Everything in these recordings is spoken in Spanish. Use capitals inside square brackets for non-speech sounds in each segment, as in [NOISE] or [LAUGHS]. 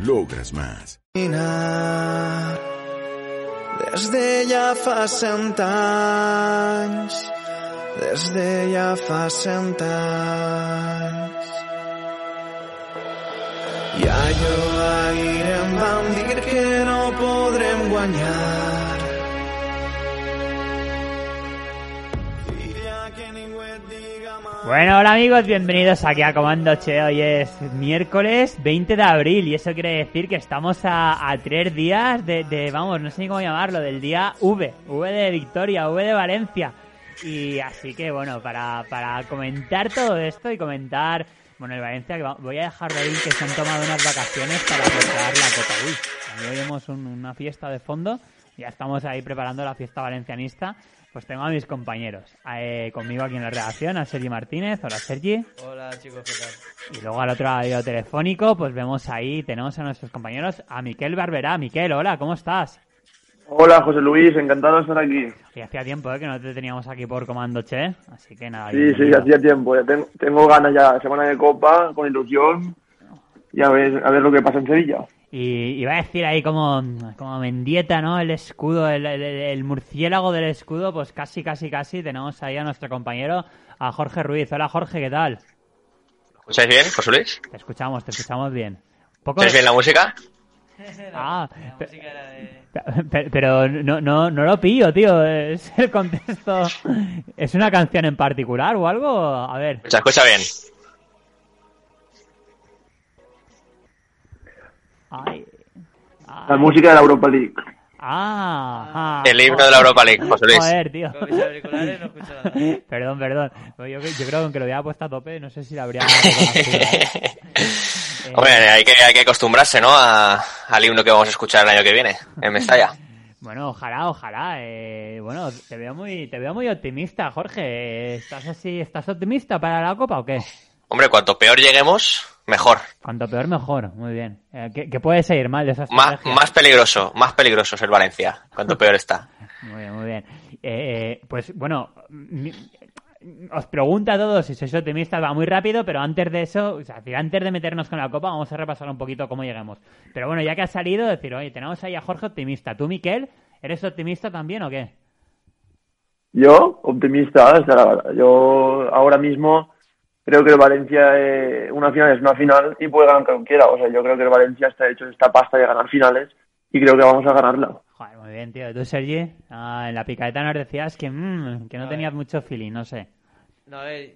Logras más. Des de ja fa cent anys, des de ja fa cent anys. I allò ahir em van dir que no podrem guanyar. Bueno, hola amigos, bienvenidos aquí a Comando Che. Hoy es miércoles 20 de abril y eso quiere decir que estamos a, a tres días de, de, vamos, no sé ni cómo llamarlo, del día V. V de Victoria, V de Valencia. Y así que bueno, para, para comentar todo esto y comentar, bueno, el Valencia, que va- voy a dejar de ahí que se han tomado unas vacaciones para preparar la Copa. Uy, hoy vemos un- una fiesta de fondo. Ya estamos ahí preparando la fiesta valencianista. Pues tengo a mis compañeros. Eh, conmigo aquí en la redacción, a Sergi Martínez. Hola, Sergi. Hola chicos, ¿qué tal? Y luego al otro lado telefónico, pues vemos ahí, tenemos a nuestros compañeros, a Miquel Barberá. Miquel, hola, ¿cómo estás? Hola José Luis, encantado de estar aquí. Y hacía tiempo ¿eh? que no te teníamos aquí por Comando Che, así que nada. Sí, sí, bienvenido. hacía tiempo. Ya tengo, tengo ganas ya, semana de copa, con ilusión. Y a ver, a ver lo que pasa en Sevilla. Y iba a decir ahí como, como Mendieta, ¿no? El escudo, el, el- el murciélago del escudo, pues casi, casi, casi tenemos ahí a nuestro compañero, a Jorge Ruiz. Hola Jorge, ¿qué tal? ¿Escucháis bien, José Luis? Te escuchamos, te escuchamos bien. Poco... ¿Escucháis bien la música? [LAUGHS] Ah, La música era de... Pe- Pero no, no, no lo pillo, tío. Es el contexto. ¿Es una canción en particular o algo? A ver. Escucha, escucha bien. Ay. Ay. La música de la Europa League. Ah, ah. El himno de la Europa League, José Luis. Joder, tío. Con mis auriculares no escucho nada. [LAUGHS] Perdón, perdón. Yo, yo creo que aunque lo hubiera puesto a tope, no sé si la habría. [LAUGHS] ¿eh? Eh, Hombre, hay que, hay que acostumbrarse, ¿no? A- al himno que vamos a escuchar el año que viene, en Mestalla. [LAUGHS] Bueno, ojalá, ojalá. Eh, bueno, te veo muy, te veo muy optimista, Jorge. ¿Estás así, estás optimista para la copa o qué? Hombre, cuanto peor lleguemos, mejor. Cuanto peor, mejor. Muy bien. Eh, ¿qué, qué puede seguir mal de esa Más, más peligroso, más peligroso es el Valencia, cuanto peor está. [LAUGHS] Muy bien, muy bien. Eh, pues bueno, mi- os pregunto a todos si sois optimistas, va muy rápido, pero antes de eso, o sea, antes de meternos con la copa, vamos a repasar un poquito cómo lleguemos. Pero bueno, ya que ha salido, decir, oye, tenemos ahí a Jorge optimista. ¿Tú, Miquel, eres optimista también o qué? Yo, optimista, o sea, yo ahora mismo creo que el Valencia, eh, una final es una final y puede ganar cualquiera. O sea, yo creo que el Valencia está hecho esta pasta de ganar finales y creo que vamos a ganarla. Joder, muy bien, tío. ¿Tú, Sergi? Ah, en la picadeta nos decías que, mm, que no A tenías ver. mucho feeling, no sé. No, a ver,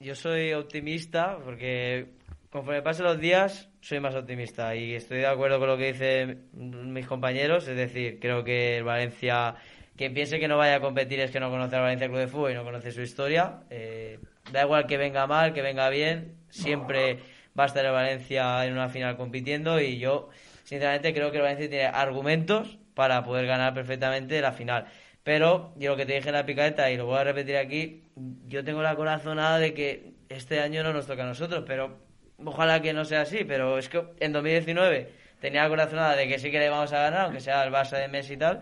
yo soy optimista porque conforme pasen los días soy más optimista y estoy de acuerdo con lo que dicen mis compañeros, es decir, creo que el Valencia, quien piense que no vaya a competir es que no conoce al Valencia Club de Fútbol y no conoce su historia. Eh, da igual que venga mal, que venga bien, siempre va a estar el Valencia en una final compitiendo y yo sinceramente creo que el Valencia tiene argumentos para poder ganar perfectamente la final. Pero yo lo que te dije en la picadeta y lo voy a repetir aquí, yo tengo la corazonada de que este año no nos toca a nosotros, pero ojalá que no sea así, pero es que en 2019 tenía la corazonada de que sí que le vamos a ganar, aunque sea el Barça de Messi y tal,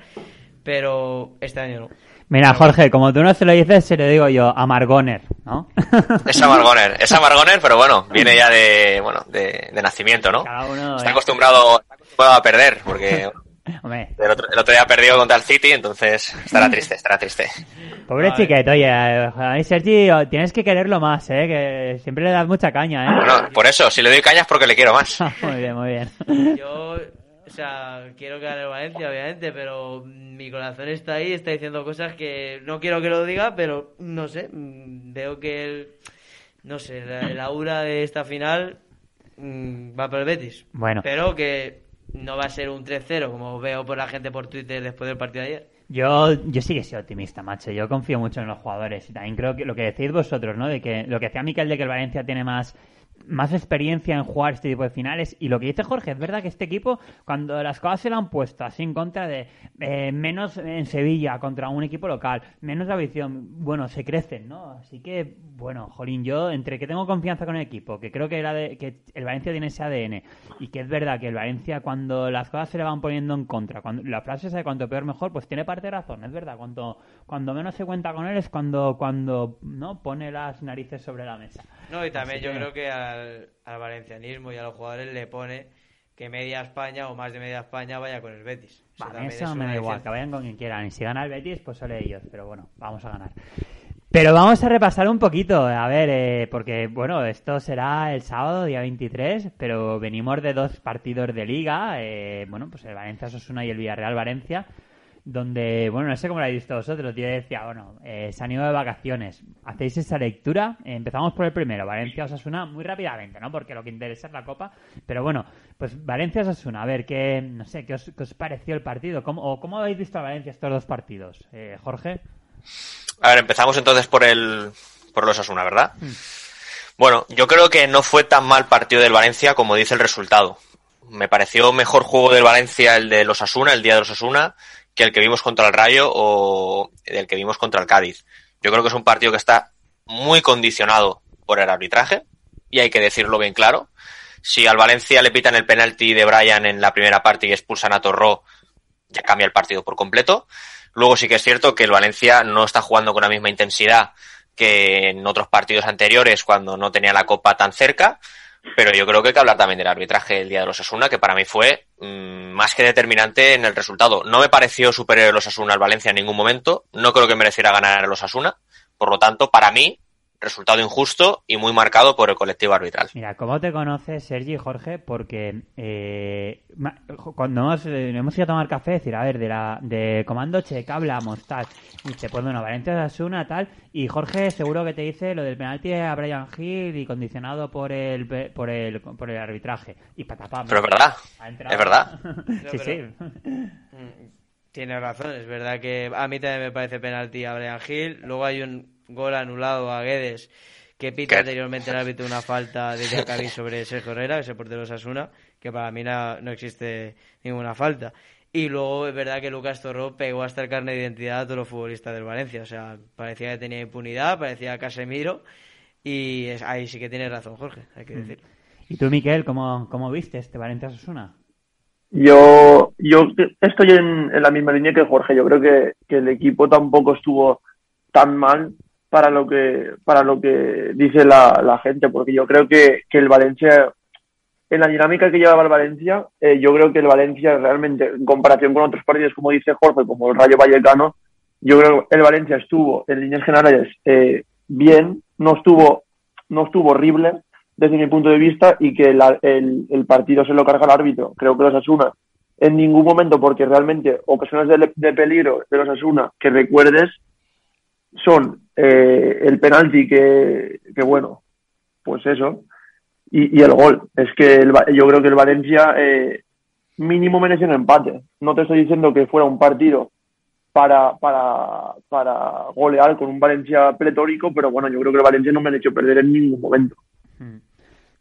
pero este año no. Mira, Jorge, como tú no se lo dices, se lo digo yo a ¿no? Es Amargoner, es Amargoner, pero bueno, viene ya de, bueno, de, de nacimiento, ¿no? Cada uno, Está eh. acostumbrado, está acostumbrado a perder, porque Hombre, el otro, el otro día perdió contra el City, entonces estará triste, estará triste. Pobre chiquete, oye, a mí, Sergi, tienes que quererlo más, ¿eh? Que siempre le das mucha caña, ¿eh? Bueno, por eso, si le doy cañas porque le quiero más. [LAUGHS] muy bien, muy bien. Yo, sea, quiero que gane el Valencia, obviamente, pero mi corazón está ahí, está diciendo cosas que no quiero que lo diga, pero no sé, mm, veo que el, no sé, la- el aura de esta final mm, va por el Betis. Bueno. Pero que no va a ser un 3-0, como veo por la gente por Twitter después del partido de ayer. Yo, yo sí que soy optimista, macho. Yo confío mucho en los jugadores. Y también creo que lo que decís vosotros, ¿no? De que lo que decía Miquel de que el Valencia tiene más más experiencia en jugar este tipo de finales. Y lo que dice Jorge, es verdad que este equipo, cuando las cosas se le han puesto así en contra de eh, menos en Sevilla contra un equipo local, menos de ambición, bueno, se crecen, ¿no? Así que, bueno, Jolín, yo entre que tengo confianza con el equipo, que creo que, era de, que el Valencia tiene ese ADN, y que es verdad que el Valencia, cuando las cosas se le van poniendo en contra, cuando la frase es de cuanto peor mejor, pues tiene parte de razón, es verdad. Cuando, cuando menos se cuenta con él es cuando, cuando no pone las narices sobre la mesa. No, y también yo creo que al, valencianismo y a los jugadores le pone que media España o más de media España vaya con el Betis. Eso, me da igual, que vayan con quien quieran. Y si gana el Betis, pues solo ellos. Pero bueno, vamos a ganar. Pero vamos a repasar un poquito, a ver, eh, porque bueno, esto será el sábado, día 23, pero venimos de dos partidos de liga, eh, bueno, pues el Valencia Sosuna y el Villarreal Valencia, donde, bueno, no sé cómo lo habéis visto vosotros, yo decía, bueno, eh, se han ido de vacaciones, hacéis esa lectura, empezamos por el primero, Valencia Osasuna, muy rápidamente, ¿no? Porque lo que interesa es la Copa, pero bueno, pues Valencia Osasuna, a ver, qué, no sé, ¿qué os, pareció el partido? ¿Cómo, o ¿Cómo habéis visto a Valencia estos dos partidos? Eh, Jorge. A ver, empezamos entonces por el, por los Osasuna, ¿verdad? Mm. Bueno, yo creo que no fue tan mal partido del Valencia como dice el resultado. Me pareció mejor juego del Valencia el de los Asuna, el día de los Asuna, que el que vimos contra el Rayo o el que vimos contra el Cádiz. Yo creo que es un partido que está muy condicionado por el arbitraje y hay que decirlo bien claro. Si al Valencia le pitan el penalti de Brian en la primera parte y expulsan a Torró, ya cambia el partido por completo. Luego sí que es cierto que el Valencia no está jugando con la misma intensidad que en otros partidos anteriores cuando no tenía la copa tan cerca pero yo creo que hay que hablar también del arbitraje del día de los Asuna, que para mí fue mm, más que determinante en el resultado. No me pareció superior los Asuna al Valencia en ningún momento. No creo que mereciera ganar los Asuna. Por lo tanto, para mí, resultado injusto y muy marcado por el colectivo arbitral. Mira, ¿cómo te conoces, Sergi y Jorge? Porque eh, cuando hemos, eh, hemos, ido a tomar café, decir, a ver, de la de Comando Che, ¿qué hablamos? Tal. Y dice, pues bueno, Valencia de Asuna, tal. Y Jorge seguro que te dice lo del penalti a Brian Hill y condicionado por el, por el, por el arbitraje. Y patapam. Pero es verdad, es verdad. [LAUGHS] sí, sí. Mm, tiene razón, es verdad que a mí también me parece penalti a Brian Hill. Luego hay un gol anulado a Guedes que pita anteriormente el árbitro una falta de Jacari [LAUGHS] sobre Sergio Herrera, ese portero Sasuna, que para mí no, existe ninguna falta. Y luego es verdad que Lucas Torró pegó hasta el carnet de identidad a todos los futbolistas del Valencia. O sea, parecía que tenía impunidad, parecía Casemiro. Y ahí sí que tiene razón, Jorge, hay que mm. decirlo. ¿Y tú, Miquel, cómo, cómo viste este Valencia Sasuna? Yo, yo estoy en, la misma línea que Jorge. Yo creo que, que el equipo tampoco estuvo tan mal para lo que para lo que dice la, gente, porque yo creo que, el Valencia, en la dinámica que llevaba el Valencia, eh, yo creo que el Valencia realmente, en comparación con otros partidos, como dice Jorge, como el Rayo Vallecano, yo creo que el Valencia estuvo, en líneas generales, eh, bien, no estuvo, no estuvo horrible desde mi punto de vista y que el, el, partido se lo carga el árbitro. Creo que los Asuna en ningún momento, porque realmente ocasiones de, de peligro de los Asuna que recuerdes son eh, el penalti que, que, bueno, pues eso, y, y el gol. Es que el, yo creo que el Valencia eh, mínimo merece un empate. No te estoy diciendo que fuera un partido para, para, para golear con un Valencia pletórico, pero bueno, yo creo que el Valencia no me ha hecho perder en ningún momento. Hmm.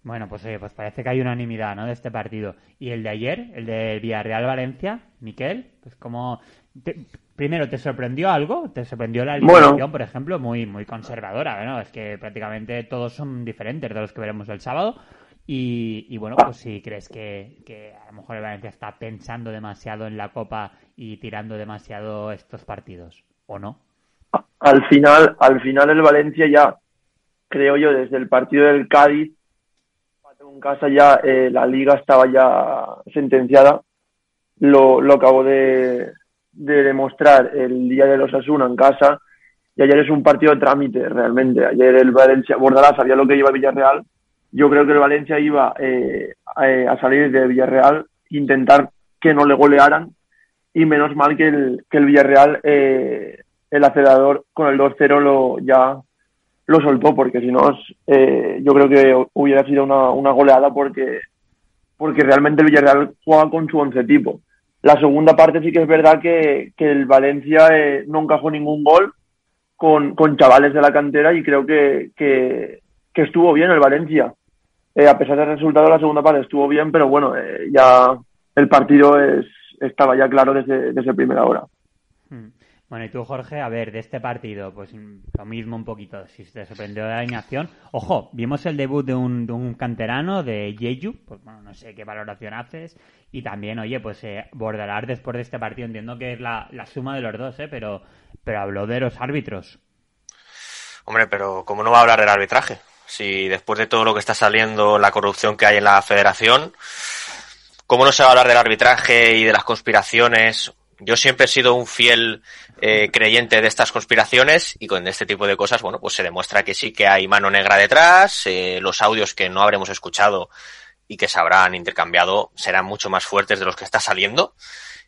Bueno, pues, eh, pues parece que hay unanimidad, ¿no? De este partido. ¿Y el de ayer, el de Villarreal-Valencia, Miquel? Pues como... Primero, ¿te sorprendió algo? ¿Te sorprendió la alineación, por ejemplo, muy, muy conservadora? ¿no? Es que prácticamente todos son diferentes de los que veremos el sábado. Y, bueno, pues si crees que, a lo mejor el Valencia está pensando demasiado en la Copa y tirando demasiado estos partidos, ¿o no? Al final, al final el Valencia ya, creo yo, desde el partido del Cádiz, en casa ya eh, la liga estaba ya sentenciada. Lo, lo acabo de, de demostrar el día de los Asuna en casa y ayer es un partido de trámite realmente. Ayer el Valencia, Bordalás sabía lo que iba a Villarreal. Yo creo que el Valencia iba eh, a, salir de Villarreal, intentar que no le golearan y menos mal que el, que el Villarreal, eh, el acelerador con el 2-0 lo, ya lo soltó porque si no eh, yo creo que hubiera sido una, una goleada porque, porque realmente el Villarreal juega con su once tipo la segunda parte sí que es verdad que, el Valencia eh, no encajó ningún gol con, con, chavales de la cantera y creo que, que, estuvo bien el Valencia. eh, a pesar del resultado, la segunda parte estuvo bien, pero bueno, eh, ya el partido es, estaba ya claro desde, desde primera hora. Hmm. Bueno, y tú, Jorge, a ver, de este partido, pues lo mismo un poquito, si te sorprendió la alineación. Ojo, vimos el debut de un, de un canterano, de Jeju, pues bueno, no sé qué valoración haces. Y también, oye, pues eh, Bordalar después de este partido, entiendo que es la, la suma de los dos, ¿eh? Pero, pero habló de los árbitros. Hombre, pero ¿cómo no va a hablar del arbitraje? Si después de todo lo que está saliendo, la corrupción que hay en la federación, ¿cómo no se va a hablar del arbitraje y de las conspiraciones? Yo siempre he sido un fiel eh, creyente de estas conspiraciones y con este tipo de cosas, bueno, pues se demuestra que sí que hay mano negra detrás, eh, los audios que no habremos escuchado y que se habrán intercambiado serán mucho más fuertes de los que está saliendo.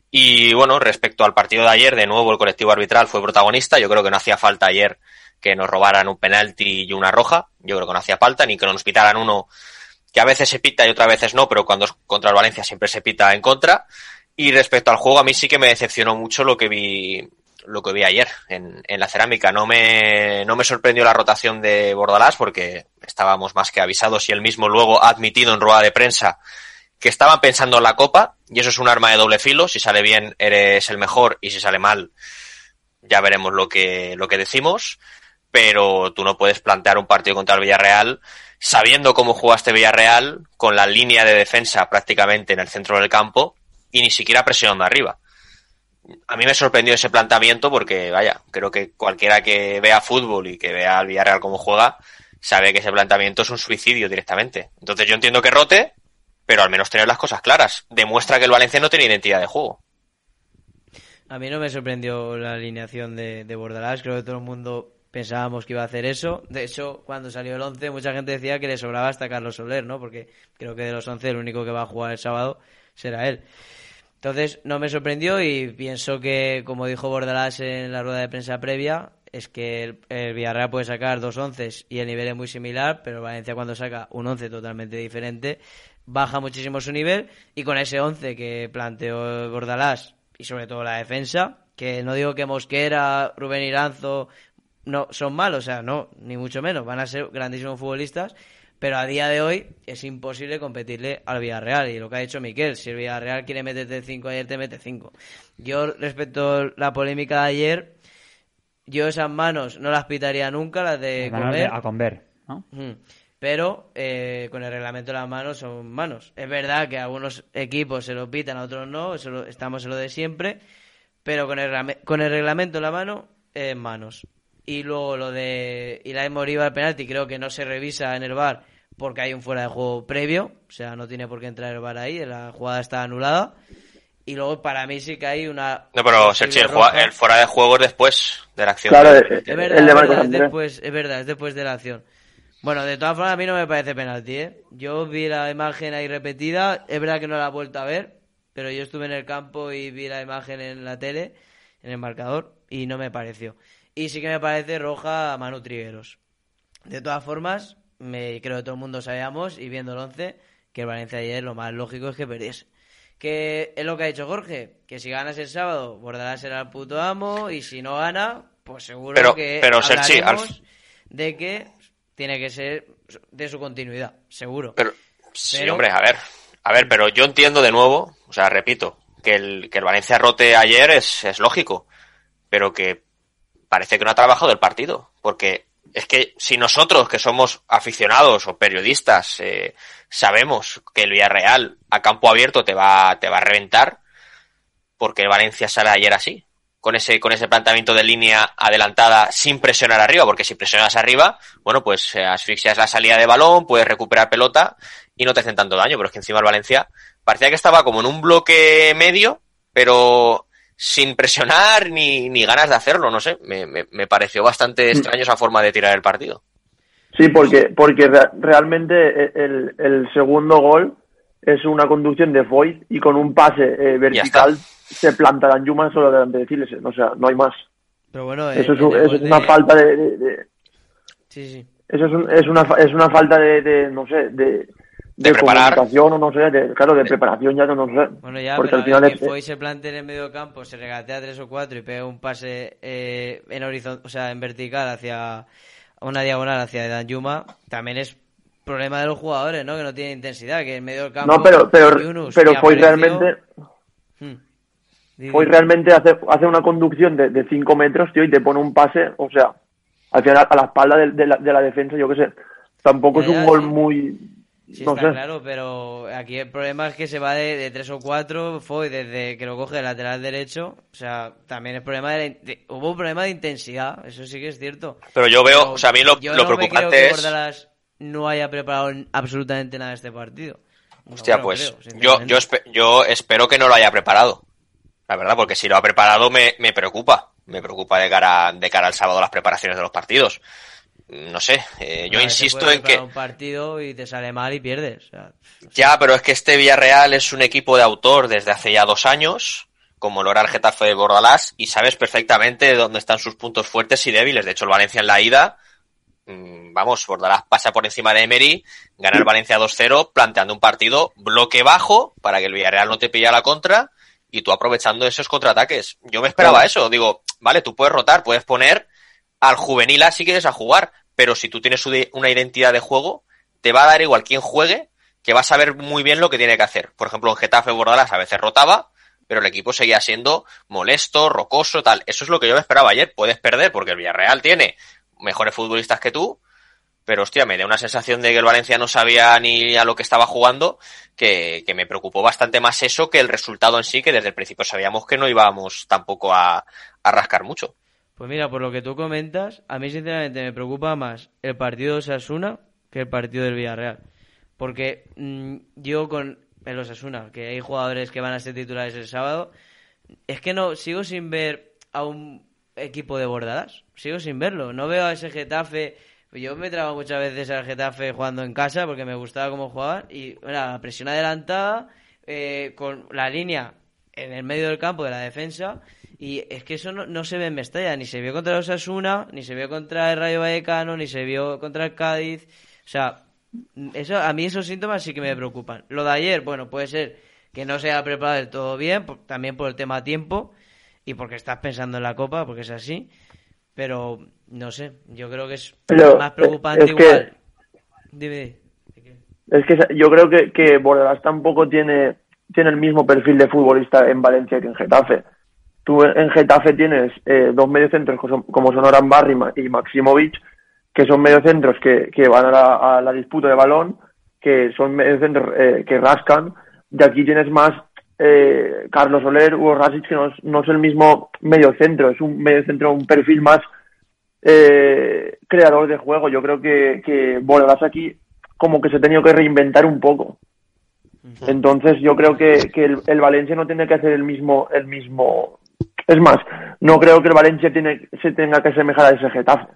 Y bueno, respecto al partido de ayer, de nuevo el colectivo arbitral fue protagonista. Yo creo que no hacía falta ayer que nos robaran un penalti y una roja. Yo creo que no hacía falta, ni que nos pitaran uno que a veces se pita y otras veces no, pero cuando es contra el Valencia siempre se pita en contra. Y respecto al juego, a mí sí que me decepcionó mucho lo que vi, lo que vi ayer en, en la cerámica. No me, no me sorprendió la rotación de Bordalás porque estábamos más que avisados y él mismo luego ha admitido en rueda de prensa que estaban pensando en la copa y eso es un arma de doble filo. Si sale bien eres el mejor y si sale mal ya veremos lo que, lo que decimos pero tú no puedes plantear un partido contra el Villarreal sabiendo cómo jugaste Villarreal, con la línea de defensa prácticamente en el centro del campo y ni siquiera presionando arriba. A mí me sorprendió ese planteamiento porque, vaya, creo que cualquiera que vea fútbol y que vea al Villarreal cómo juega, sabe que ese planteamiento es un suicidio directamente. Entonces yo entiendo que rote, pero al menos tener las cosas claras. Demuestra que el Valencia no tiene identidad de juego. A mí no me sorprendió la alineación de, de Bordalás. Creo que todo el mundo pensábamos que iba a hacer eso. De hecho, cuando salió el 11, mucha gente decía que le sobraba hasta Carlos Soler, ¿no? Porque creo que de los 11 el único que va a jugar el sábado será él. Entonces, no me sorprendió y pienso que, como dijo Bordalás en la rueda de prensa previa, es que el, Villarreal puede sacar dos once y el nivel es muy similar, pero Valencia cuando saca un once totalmente diferente, baja muchísimo su nivel y con ese once que planteó Bordalás y sobre todo la defensa, que no digo que Mosquera, Rubén Iranzo no son malos, o sea, no, ni mucho menos, van a ser grandísimos futbolistas, pero a día de hoy es imposible competirle al Villarreal. Y lo que ha dicho Miquel, si el Villarreal quiere meterte 5 ayer, te mete 5. Yo, respecto a la polémica de ayer, yo esas manos no las pitaría nunca, las de comer. a comer, ¿no? Pero eh, con el reglamento de las manos son manos. Es verdad que algunos equipos se lo pitan, a otros no, eso estamos en lo de siempre, pero con el, con el reglamento de la mano, es manos. Y luego lo de Ilai Moriba al penalti creo que no se revisa en el bar porque hay un fuera de juego previo, o sea, no tiene por qué entrar el bar ahí, la jugada está anulada. Y luego para mí sí que hay una... No, pero Sergi, el, el, fuera de juego es después de la acción. Claro, es, verdad, es, después, es verdad, es después de la acción. Bueno, de todas formas a mí no me parece penalti, ¿eh? Yo vi la imagen ahí repetida, es verdad que no la he vuelto a ver, pero yo estuve en el campo y vi la imagen en la tele, en el marcador, y no me pareció. Y sí que me parece roja a Manu Trigueros. De todas formas, me creo que todo el mundo sabíamos, y viendo el 11, que el Valencia ayer lo más lógico es que perdiese. Que es lo que ha dicho Jorge, que si ganas el sábado, Bordalás será el puto amo, y si no gana, pues seguro que pero, de que tiene que ser de su continuidad, seguro. Pero, sí, hombre, a ver, a ver, pero yo entiendo de nuevo, o sea, repito, que el, que el Valencia rote ayer es, es lógico, pero que parece que no ha trabajado el partido, porque es que si nosotros que somos aficionados o periodistas eh, sabemos que el Villarreal a campo abierto te va, te va a reventar, porque Valencia sale ayer así, con ese, con ese planteamiento de línea adelantada sin presionar arriba, porque si presionas arriba, bueno, pues eh, asfixias la salida de balón, puedes recuperar pelota y no te hacen tanto daño, pero es que encima el Valencia parecía que estaba como en un bloque medio, pero sin presionar ni, ni ganas de hacerlo, no sé, me, me, pareció bastante mm. extraño esa forma de tirar el partido. Sí, porque, porque realmente e, el, el segundo gol es una conducción de Foyt y con un pase eh, vertical se planta Danjuma solo delante de Chiles, o sea, no hay más. Pero bueno, eso, es, eso es una falta de, Sí, sí. Eso es, es, una, es una falta de, de no sé, de, de, preparar. o no sé, de, claro, de preparación ya no sé. Bueno, ya, porque al final que se plante en el medio campo, se regatea tres o cuatro y pega un pase eh, en horizonte, o sea, en vertical hacia una diagonal hacia Dan Yuma, también es problema de los jugadores, ¿no? Que no tienen intensidad, que en medio del campo... No, pero, pero, Yunus, pero fue realmente, Hmm. Realmente hace, hace una conducción de 5 metros, tío, y te pone un pase, o sea, al final a la espalda de, de la, de la defensa, yo qué sé. Tampoco Ya, es un ya, gol sí. muy, Sí, no está sé. claro, pero aquí el problema es que se va de, de tres o cuatro, fue desde que lo coge el lateral derecho, o sea, también el problema de, de- hubo un problema de intensidad, eso sí que es cierto. Pero yo veo, o sea, a mí lo, yo lo no me creo preocupante que es... Bordalas no haya preparado absolutamente nada este partido. Hostia, pues creo, yo, yo, espe- yo espero que no lo haya preparado. La verdad, porque si lo ha preparado me, me preocupa. Me preocupa de cara, de cara al sábado las preparaciones de los partidos. No sé, eh, yo insisto en que... un partido y te sale mal y pierdes. o sea, Ya, pero es que este Villarreal es un equipo de autor desde hace ya dos años, como lo era el Getafe de Bordalás, y sabes perfectamente dónde están sus puntos fuertes y débiles. De hecho, el Valencia en la ida, mm, vamos, Bordalás pasa por encima de Emery, gana el Valencia 2-0, planteando un partido bloque bajo para que el Villarreal no te pilla la contra y tú aprovechando esos contraataques. Yo me esperaba eso, digo, vale, tú puedes rotar, puedes poner al juvenil A si quieres a jugar, pero si tú tienes una- identidad de juego, te va a dar igual quién juegue, que va a saber muy bien lo que tiene que hacer. Por ejemplo, en Getafe Bordalás a veces rotaba, pero el equipo seguía siendo molesto, rocoso, tal. Eso es lo que yo me esperaba ayer. Puedes perder porque el Villarreal tiene mejores futbolistas que tú, pero hostia, me da una sensación de que el Valencia no sabía ni a lo que estaba jugando, que, me preocupó bastante más eso que el resultado en sí, que desde el principio sabíamos que no íbamos tampoco a rascar mucho. Pues mira, por lo que tú comentas, a mí sinceramente me preocupa más el partido de Osasuna que el partido del Villarreal. Porque mm, yo con el Osasuna, que hay jugadores que van a ser titulares el sábado, es que no sigo sin ver a un equipo de bordadas. Sigo sin verlo. No veo a ese Getafe. Yo me traba muchas veces al Getafe jugando en casa porque me gustaba cómo jugaban. Y la presión adelantada, eh, con la línea en el medio del campo de la defensa. Y es que eso no, no se ve en Mestalla. Ni se vio contra los Osasuna, ni se vio contra el Rayo Vallecano, ni se vio contra el Cádiz. O sea, eso, a mí esos síntomas sí que me preocupan. Lo de ayer, bueno, puede ser que no se haya preparado del todo bien, por- también por el tema tiempo y porque estás pensando en la Copa, porque es así. Pero, no sé, yo creo que es Pero, más preocupante es que- igual. Dime, dime. Es que yo creo que, que tampoco tiene, tiene el mismo perfil de futbolista en Valencia que en Getafe. Tú en Getafe tienes eh, dos mediocentros como son- Oran Barry y Maximovic, que son mediocentros que, que van a la, a la disputa de balón, que son mediocentros eh, que rascan, y aquí tienes más eh, Carlos Soler, Hugo Rasic, que no es, no es el mismo mediocentro, es un mediocentro, un perfil más eh, creador de juego. Yo creo que, que Bordalás aquí como que se ha tenido que reinventar un poco. Entonces yo creo que, que el, el Valencia no tiene que hacer el mismo, el mismo. Es más, no creo que el Valencia tiene, se tenga que asemejar a ese Getafe.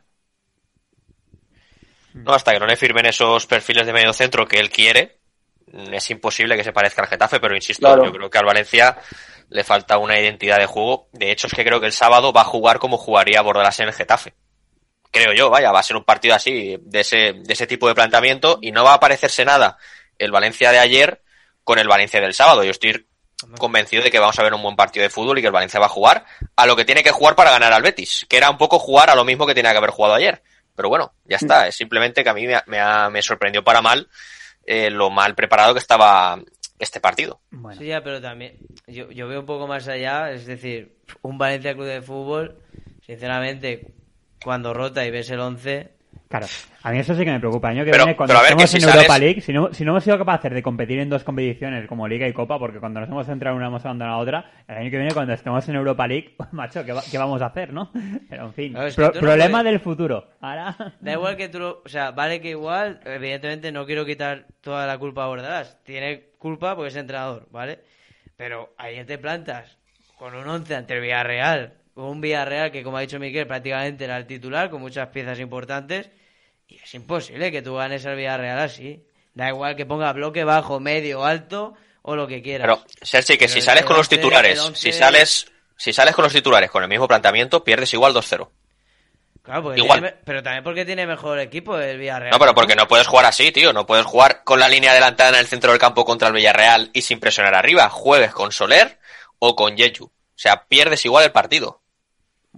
No, hasta que no le firmen esos perfiles de medio centro que él quiere, es imposible que se parezca al Getafe, pero insisto, Claro. yo creo que al Valencia le falta una identidad de juego. De hecho, es que creo que el sábado va a jugar como jugaría Bordalás en el Getafe. Creo yo, vaya, va a ser un partido así, de ese, de ese tipo de planteamiento, y no va a parecerse nada el Valencia de ayer con el Valencia del sábado. Yo estoy convencido de que vamos a ver un buen partido de fútbol y que el Valencia va a jugar a lo que tiene que jugar para ganar al Betis, que era un poco jugar a lo mismo que tenía que haber jugado ayer. Pero bueno, ya está, es simplemente que a mí me, ha- me, ha- me sorprendió para mal eh, lo mal preparado que estaba este partido. Bueno, Sí, ya, pero también yo, yo veo un poco más allá, es decir, un Valencia Club de Fútbol, sinceramente, cuando rota y ves el 11, claro. A mí eso sí que me preocupa. El año que Pero- viene, cuando pero a ver, estemos que en Europa League, si no, si no hemos sido capaces de competir en dos competiciones como Liga y Copa, porque cuando nos hemos centrado en una hemos abandonado la otra, el año que viene cuando estemos en Europa League, [LAUGHS] macho, ¿qué, va- qué vamos a hacer, no? Pero en fin, Claro, pro- no problema puedes- del futuro. Ahora... da igual que tú lo, o sea, vale que igual, evidentemente no quiero quitar toda la culpa a Bordalás, tiene culpa porque es entrenador, ¿vale? Pero ayer te plantas con un 11 ante el Villarreal, un Villarreal que como ha dicho Miquel prácticamente era el titular, con muchas piezas importantes, y es imposible que tú ganes al Villarreal así. Da igual que ponga bloque bajo, medio, alto o lo que quieras. Pero, Sergi, que Pero si sales con los 11 titulares, el 11 si sales, si sales con los titulares con el mismo planteamiento, pierdes igual 2-0. Claro, porque igual. tiene pero también porque tiene mejor equipo el Villarreal. No, pero porque no puedes jugar así, tío. No puedes jugar con la línea adelantada en el centro del campo contra el Villarreal y sin presionar arriba. Juegues con Soler o con Yeju. O sea, pierdes igual el partido.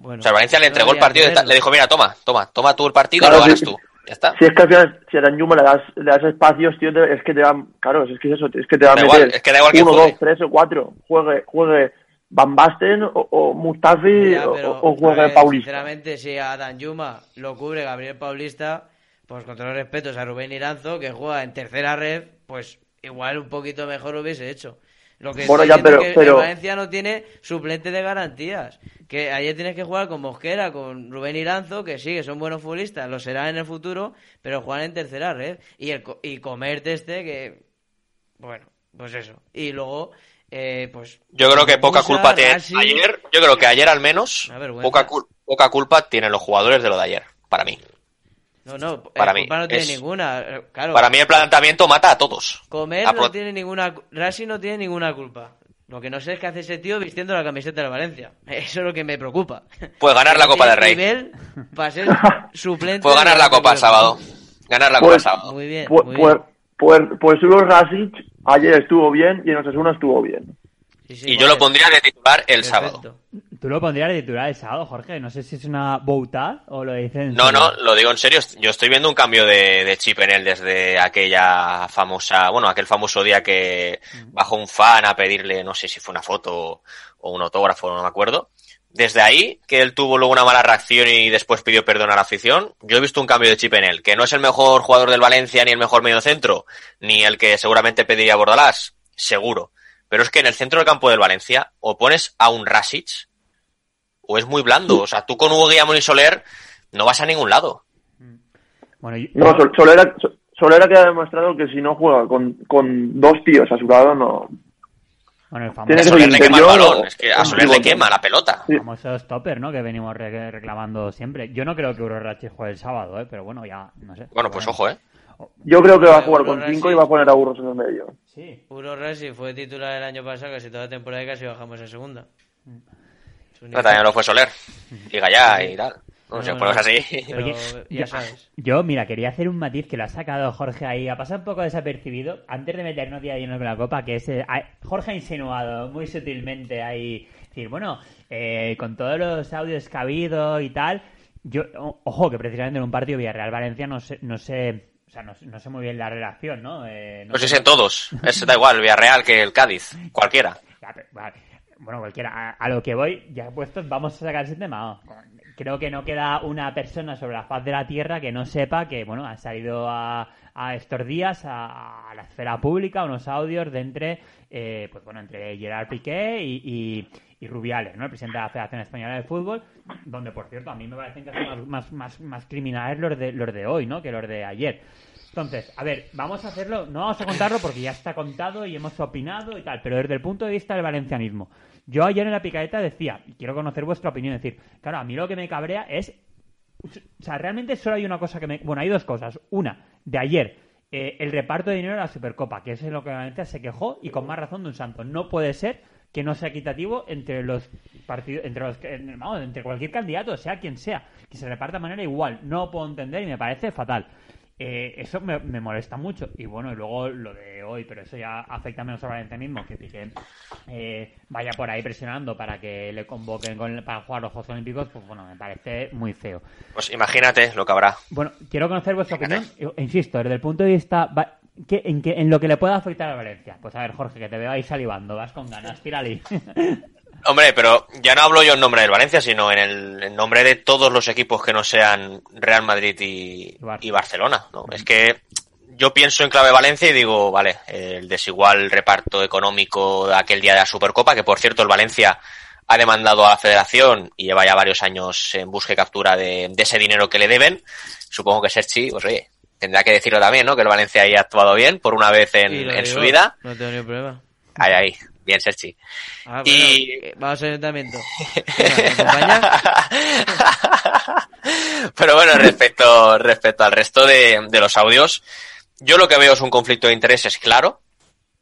Bueno, O sea, el Valencia le entregó el partido que le dijo, mira, toma, toma, toma tú el partido Claro, y lo ganas sí. tú. Ya está. Si es que al final, si a Danjuma le das, le das espacios, tío, te- es que te dan, claro, es que es eso, es que te va a Da meter igual, es que da igual que uno, juegue. dos, tres o cuatro, juegue, juegue Van Basten o, o Mustafi Ya, o, pero, o juegue a ver, Paulista. Sinceramente, si a Dan Yuma lo cubre Gabriel Paulista, pues con todos los respetos a Rubén Iranzo, que juega en tercera red, pues igual un poquito mejor lo hubiese hecho. Lo que Bueno, ya, diciendo pero- es que el Valencia no tiene suplente de garantías. Que ayer tienes que jugar con Mosquera, con Rubén Iranzo, que sí, que son buenos futbolistas, lo serán en el futuro, pero juegan en tercera red. Y, el, co- y comerte este, que. Bueno, pues eso. Y luego, eh, pues. Yo creo que poca culpa tiene. Ayer, yo creo que ayer al menos, Una vergüenza. poca, cul- poca culpa tienen los jugadores de lo de ayer, para mí. No, no, Para eh, mí, culpa no tiene es- ninguna. eh, Claro, Para mí el planteamiento mata a todos. comer no pro- tiene ninguna. Rasi no tiene ninguna culpa. Lo que no sé es qué hace ese tío vistiendo la camiseta de Valencia. [LAUGHS] Eso es lo que me preocupa. Pues ganar la Copa del Rey. nivel para ser [LAUGHS] suplente. Puedo ganar la Copa el sábado. Ganar la Copa el sábado. Muy bien. Pues, muy pues, bien. pues, pues Rasic ayer estuvo bien y en Osasuna estuvo bien. Sí, sí, Y yo lo pondría de titular el Perfecto. sábado. Tú lo pondrías de titular el sábado, Jorge. No sé si es una boutad o lo dicen. No, no, lo digo en serio. Yo estoy viendo un cambio de, de chip en él desde aquella famosa, bueno, aquel famoso día que bajó un fan a pedirle, no sé si fue una foto o un autógrafo, no me acuerdo. Desde ahí, que él tuvo luego una mala reacción y después pidió perdón a la afición, yo he visto un cambio de chip en él, que no es el mejor jugador del Valencia, ni el mejor mediocentro, ni el que seguramente pediría Bordalás, seguro. Pero es que en el centro del campo del Valencia, o pones a un Rasic, o es muy blando. O sea, tú con Hugo Guillamón y Soler no vas a ningún lado. Bueno, yo- No, Sol- Solera, Sol- Solera que ha demostrado que si no juega con, con dos tíos a su lado, no. bueno, el famoso, Tiene A que ser Soler le quema el balón, o- es que a Soler le quema la pelota. Sí. famoso stopper, ¿no? Que venimos re- reclamando siempre. Yo no creo que Urrachi juegue el sábado, ¿eh? Pero bueno, ya, no sé. Bueno, pues ojo, ¿eh? Yo creo que va a Eh, jugar Uro con Rasic. cinco y va a poner a Burros en el medio. Sí. Puro Rasi fue titular el año pasado, casi toda la temporada y casi bajamos a segunda. Pero también lo fue Soler. Diga ya y tal. No sé, No, pues no, así. Pero Oye, ya yo- sabes. Yo, mira, quería hacer un matiz que lo ha sacado Jorge ahí, ha pasado un poco desapercibido, antes de meternos ya lleno con la copa, que es... eh, Jorge ha insinuado muy sutilmente ahí, decir, bueno, eh, con todos los audios que ha habido y tal, yo, ojo, que precisamente en un partido Villarreal-Valencia no sé, no sé, o sea, no, sé- no sé muy bien la relación, ¿no? Eh, no Pues sé- es en todos. Es da igual, el Villarreal que el Cádiz. Cualquiera. Ya, pero, vale. Bueno, cualquiera. A, lo que voy, ya puestos, vamos a sacar ese tema. Creo que no queda una persona sobre la faz de la Tierra que no sepa que, bueno, han salido a, estos días a, la esfera pública unos audios de entre, eh, pues bueno, entre Gerard Piqué y Rubiales, ¿no? El presidente de la Federación Española de Fútbol, donde, por cierto, a mí me parecen que son más, más, más, más criminales los de, los de hoy, ¿no? Que los de ayer. Entonces, a ver, vamos a hacerlo, no vamos a contarlo porque ya está contado y hemos opinado y tal, pero desde el punto de vista del valencianismo. Yo ayer en la picadeta decía, y quiero conocer vuestra opinión, es decir, claro, a mí lo que me cabrea es, o sea, realmente solo hay una cosa que me, bueno, hay dos cosas. Una, de ayer, eh, el reparto de dinero de la Supercopa, que es en lo que Valencia se quejó y con más razón de un santo. No puede ser que no sea equitativo entre los partidos, entre los, vamos, entre cualquier candidato, sea quien sea, que se reparta de manera igual. No puedo entender y me parece fatal. Eh, eso me, me molesta mucho. Y bueno, y luego lo de hoy, pero eso ya afecta menos al valencianismo, que Piqué eh, vaya por ahí presionando para que le convoquen con- para jugar los Juegos Olímpicos, pues bueno, me parece muy feo. Pues imagínate lo que habrá. Bueno, quiero conocer vuestra opinión. Insisto, desde el punto de vista. ¿qué- en, qué- en lo que le pueda afectar a Valencia. Pues a ver, Jorge, que te veo ahí salivando. Vas con ganas. Tírale. [LAUGHS] Hombre, pero ya no hablo yo en nombre del Valencia, sino en el en nombre de todos los equipos que no sean Real Madrid y, Barcelona. ¿no? Es que yo pienso en clave Valencia y digo, vale, el desigual reparto económico de aquel día de la Supercopa, que por cierto el Valencia ha demandado a la federación y lleva ya varios años en busca y captura de, de ese dinero que le deben. Supongo que Serchi, pues oye, tendrá que decirlo también, ¿no? Que el Valencia ahí ha actuado bien por una vez en, Sí, lo en digo, su vida. No tengo ningún problema. Ahí, ahí. Bien, Serchi. Ah, Y- bueno, eh, vamos al ayuntamiento. [LAUGHS] Pero bueno, respecto, respecto al resto de, de los audios, yo lo que veo es un conflicto de intereses claro,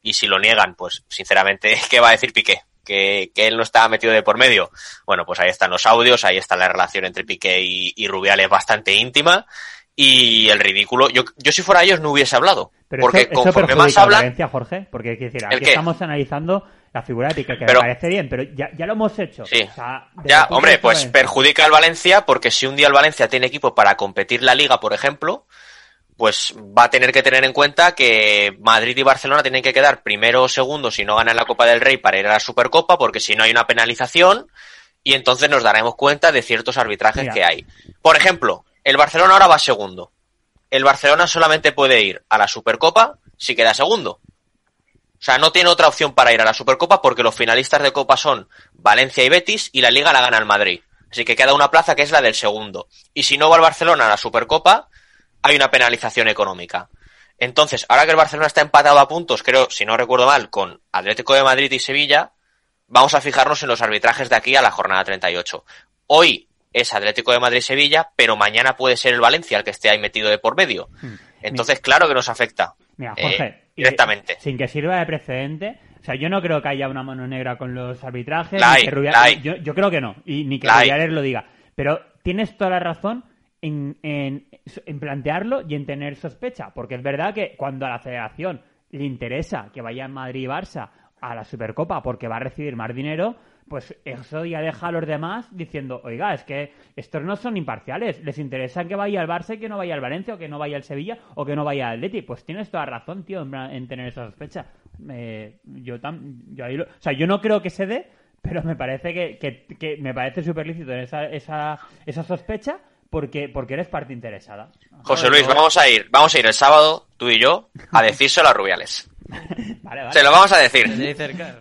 y si lo niegan, pues sinceramente, [LAUGHS] ¿qué va a decir Piqué? Que, que él no estaba metido de por medio. Bueno, pues ahí están los audios, ahí está la relación entre Piqué y, y Rubiales bastante íntima, y el ridículo. Yo, yo si fuera ellos no hubiese hablado, Pero porque eso conforme perjudica más hablan, Valencia, Jorge, porque quiero decir, ¿El aquí estamos analizando la figura Piqué, que Pero- me parece bien, pero ya, ya lo hemos hecho. Sí. O sea, Ya, hombre, pues Valencia. perjudica al Valencia porque si un día el Valencia tiene equipo para competir la liga, por ejemplo, pues va a tener que tener en cuenta que Madrid y Barcelona tienen que quedar primero o segundo si no ganan la Copa del Rey para ir a la Supercopa, porque si no hay una penalización y entonces nos daremos cuenta de ciertos arbitrajes Mira. que hay. Por ejemplo, el Barcelona ahora va segundo. El Barcelona solamente puede ir a la Supercopa si queda segundo. O sea, no tiene otra opción para ir a la Supercopa porque los finalistas de Copa son Valencia y Betis y la Liga la gana el Madrid. Así que queda una plaza que es la del segundo. Y si no va el Barcelona a la Supercopa, hay una penalización económica. Entonces, ahora que el Barcelona está empatado a puntos, creo, si no recuerdo mal, con Atlético de Madrid y Sevilla, vamos a fijarnos en los arbitrajes de aquí a la jornada 38. Hoy es Atlético de Madrid-Sevilla, pero mañana puede ser el Valencia el que esté ahí metido de por medio. Entonces, claro que nos afecta. Mira, eh, y- directamente. sin que sirva de precedente, o sea, yo no creo que haya una mano negra con los arbitrajes. Ni hay, que Rubiales- la hay. Yo, yo creo que no, y ni que. Rubiales lo diga. Pero tienes toda la razón en, en- en plantearlo y en tener sospecha, porque es verdad que cuando a la federación le interesa que vaya Madrid y Barça a la Supercopa porque va a recibir más dinero, pues eso ya deja a los demás diciendo, oiga, es que estos no son imparciales, les interesa que vaya el Barça y que no vaya el Valencia, o que no vaya el Sevilla, o que no vaya el Atleti. Pues tienes toda razón, tío, en, tener esa sospecha. Eh, yo, tam- yo ahí lo- o sea, yo no creo que se dé, pero me parece que, que, que me parece súper lícito esa, esa, esa sospecha porque, porque eres parte interesada. José Luis, vamos a ir, vamos a ir el sábado, tú y yo, a decírselo a Rubiales. [LAUGHS] Vale, vale. Se lo vamos a decir.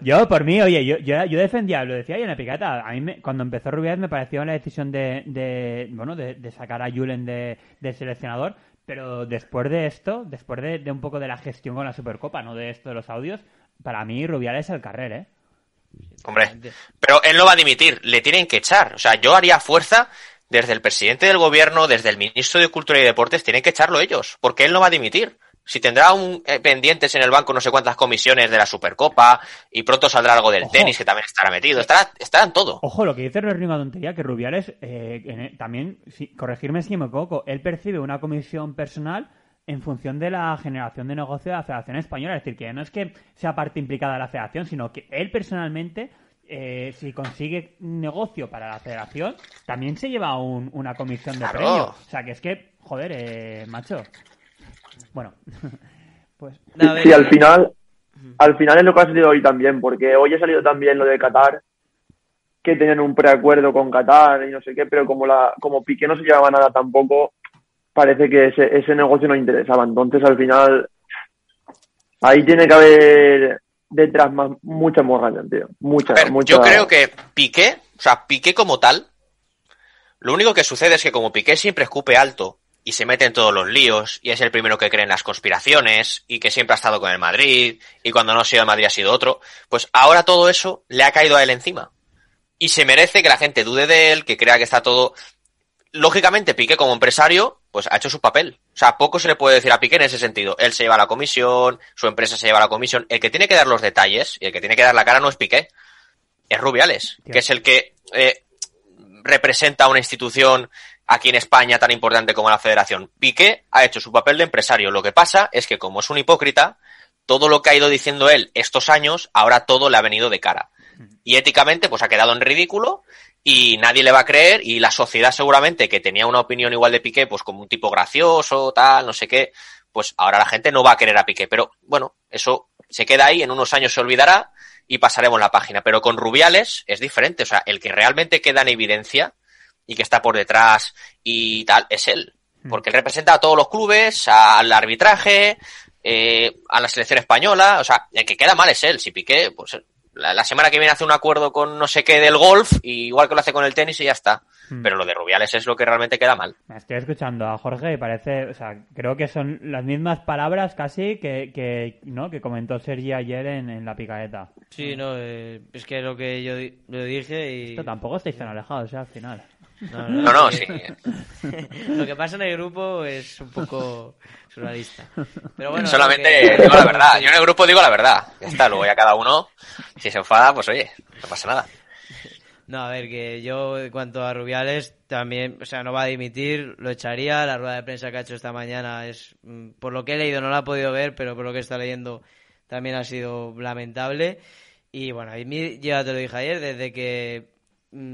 Yo, por mí, oye, yo, yo, yo defendía, lo decía la picata. A mí, me- cuando empezó Rubiales, me pareció la decisión de, de bueno, de, de sacar a Julen de, de seleccionador. Pero después de esto, después de, de un poco de la gestión con la Supercopa, no de esto de los audios, para mí Rubiales es el carrer, ¿eh? Hombre, pero él no va a dimitir, le tienen que echar. O sea, yo haría fuerza desde el presidente del gobierno, desde el ministro de Cultura y Deportes, tienen que echarlo ellos, porque él no va a dimitir. Si tendrá un, eh, pendientes en el banco no sé cuántas comisiones de la Supercopa y pronto saldrá algo del Ojo. tenis que también estará metido, estará, estará en todo. Ojo, lo que dice no es ninguna tontería, que Rubiales, eh, también, si- corregirme si me equivoco, él percibe una comisión personal en función de la generación de negocio de la Federación Española. Es decir, que no es que sea parte implicada de la Federación, sino que él personalmente, eh, si consigue negocio para la Federación, también se lleva un- una comisión de Claro. premio. O sea, que es que, joder, eh, macho. Bueno, [LAUGHS] pues... Sí, al final, al final es lo que ha salido hoy también, porque hoy ha salido también lo de Qatar, que tenían un preacuerdo con Qatar y no sé qué, pero como la, como Piqué no se llevaba nada tampoco, parece que ese, ese negocio no interesaba. Entonces al final, ahí tiene que haber detrás más, mucha morralla, tío. Mucha, ver, mucha. yo creo que Piqué, o sea, Piqué como tal, lo único que sucede es que como Piqué siempre escupe alto y se mete en todos los líos y es el primero que cree en las conspiraciones y que siempre ha estado con el Madrid y cuando no ha sido el Madrid ha sido otro, pues ahora todo eso le ha caído a él encima. Y se merece que la gente dude de él, que crea que está todo... Lógicamente, Piqué como empresario, pues ha hecho su papel. O sea, poco se le puede decir a Piqué en ese sentido. Él se lleva la comisión, su empresa se lleva la comisión. El que tiene que dar los detalles y el que tiene que dar la cara no es Piqué, es Rubiales, que es el que eh, representa a una institución aquí en España tan importante como la Federación. Piqué ha hecho su papel de empresario. Lo que pasa es que como es un hipócrita, todo lo que ha ido diciendo él estos años, ahora todo le ha venido de cara. Y éticamente, pues ha quedado en ridículo y nadie le va a creer y la sociedad seguramente que tenía una opinión igual de Piqué, pues como un tipo gracioso, tal, no sé qué, pues ahora la gente no va a querer a Piqué. Pero bueno, eso se queda ahí, en unos años se olvidará y pasaremos la página. Pero con Rubiales es diferente, o sea, el que realmente queda en evidencia y que está por detrás y tal, es él. Porque él representa a todos los clubes, al arbitraje, eh, a la selección española, o sea, el que queda mal es él. Si Piqué, pues la, la semana que viene hace un acuerdo con no sé qué del golf, y igual que lo hace con el tenis y ya está. Hmm. Pero lo de Rubiales es lo que realmente queda mal. Me Estoy escuchando a Jorge y parece, o sea, creo que son las mismas palabras casi que, que, ¿no? que comentó Sergi ayer en, en la picaeta. Sí, no, eh, es que lo que yo di- lo dije y... Esto tampoco estáis tan alejados, ¿eh? Al final. No, No, sí. lo que pasa en el grupo es un poco surrealista. Pero bueno, Solamente que- digo la verdad. Yo en el grupo digo la verdad. Ya está, luego ya cada uno, si se enfada, pues oye, no pasa nada. No, a ver, que yo en cuanto a Rubiales también, o sea, no va a dimitir, lo echaría. La rueda de prensa que ha hecho esta mañana es, mm, por lo que he leído, no la he podido ver, pero por lo que está leyendo también ha sido lamentable. Y bueno, a mí ya te lo dije ayer, desde que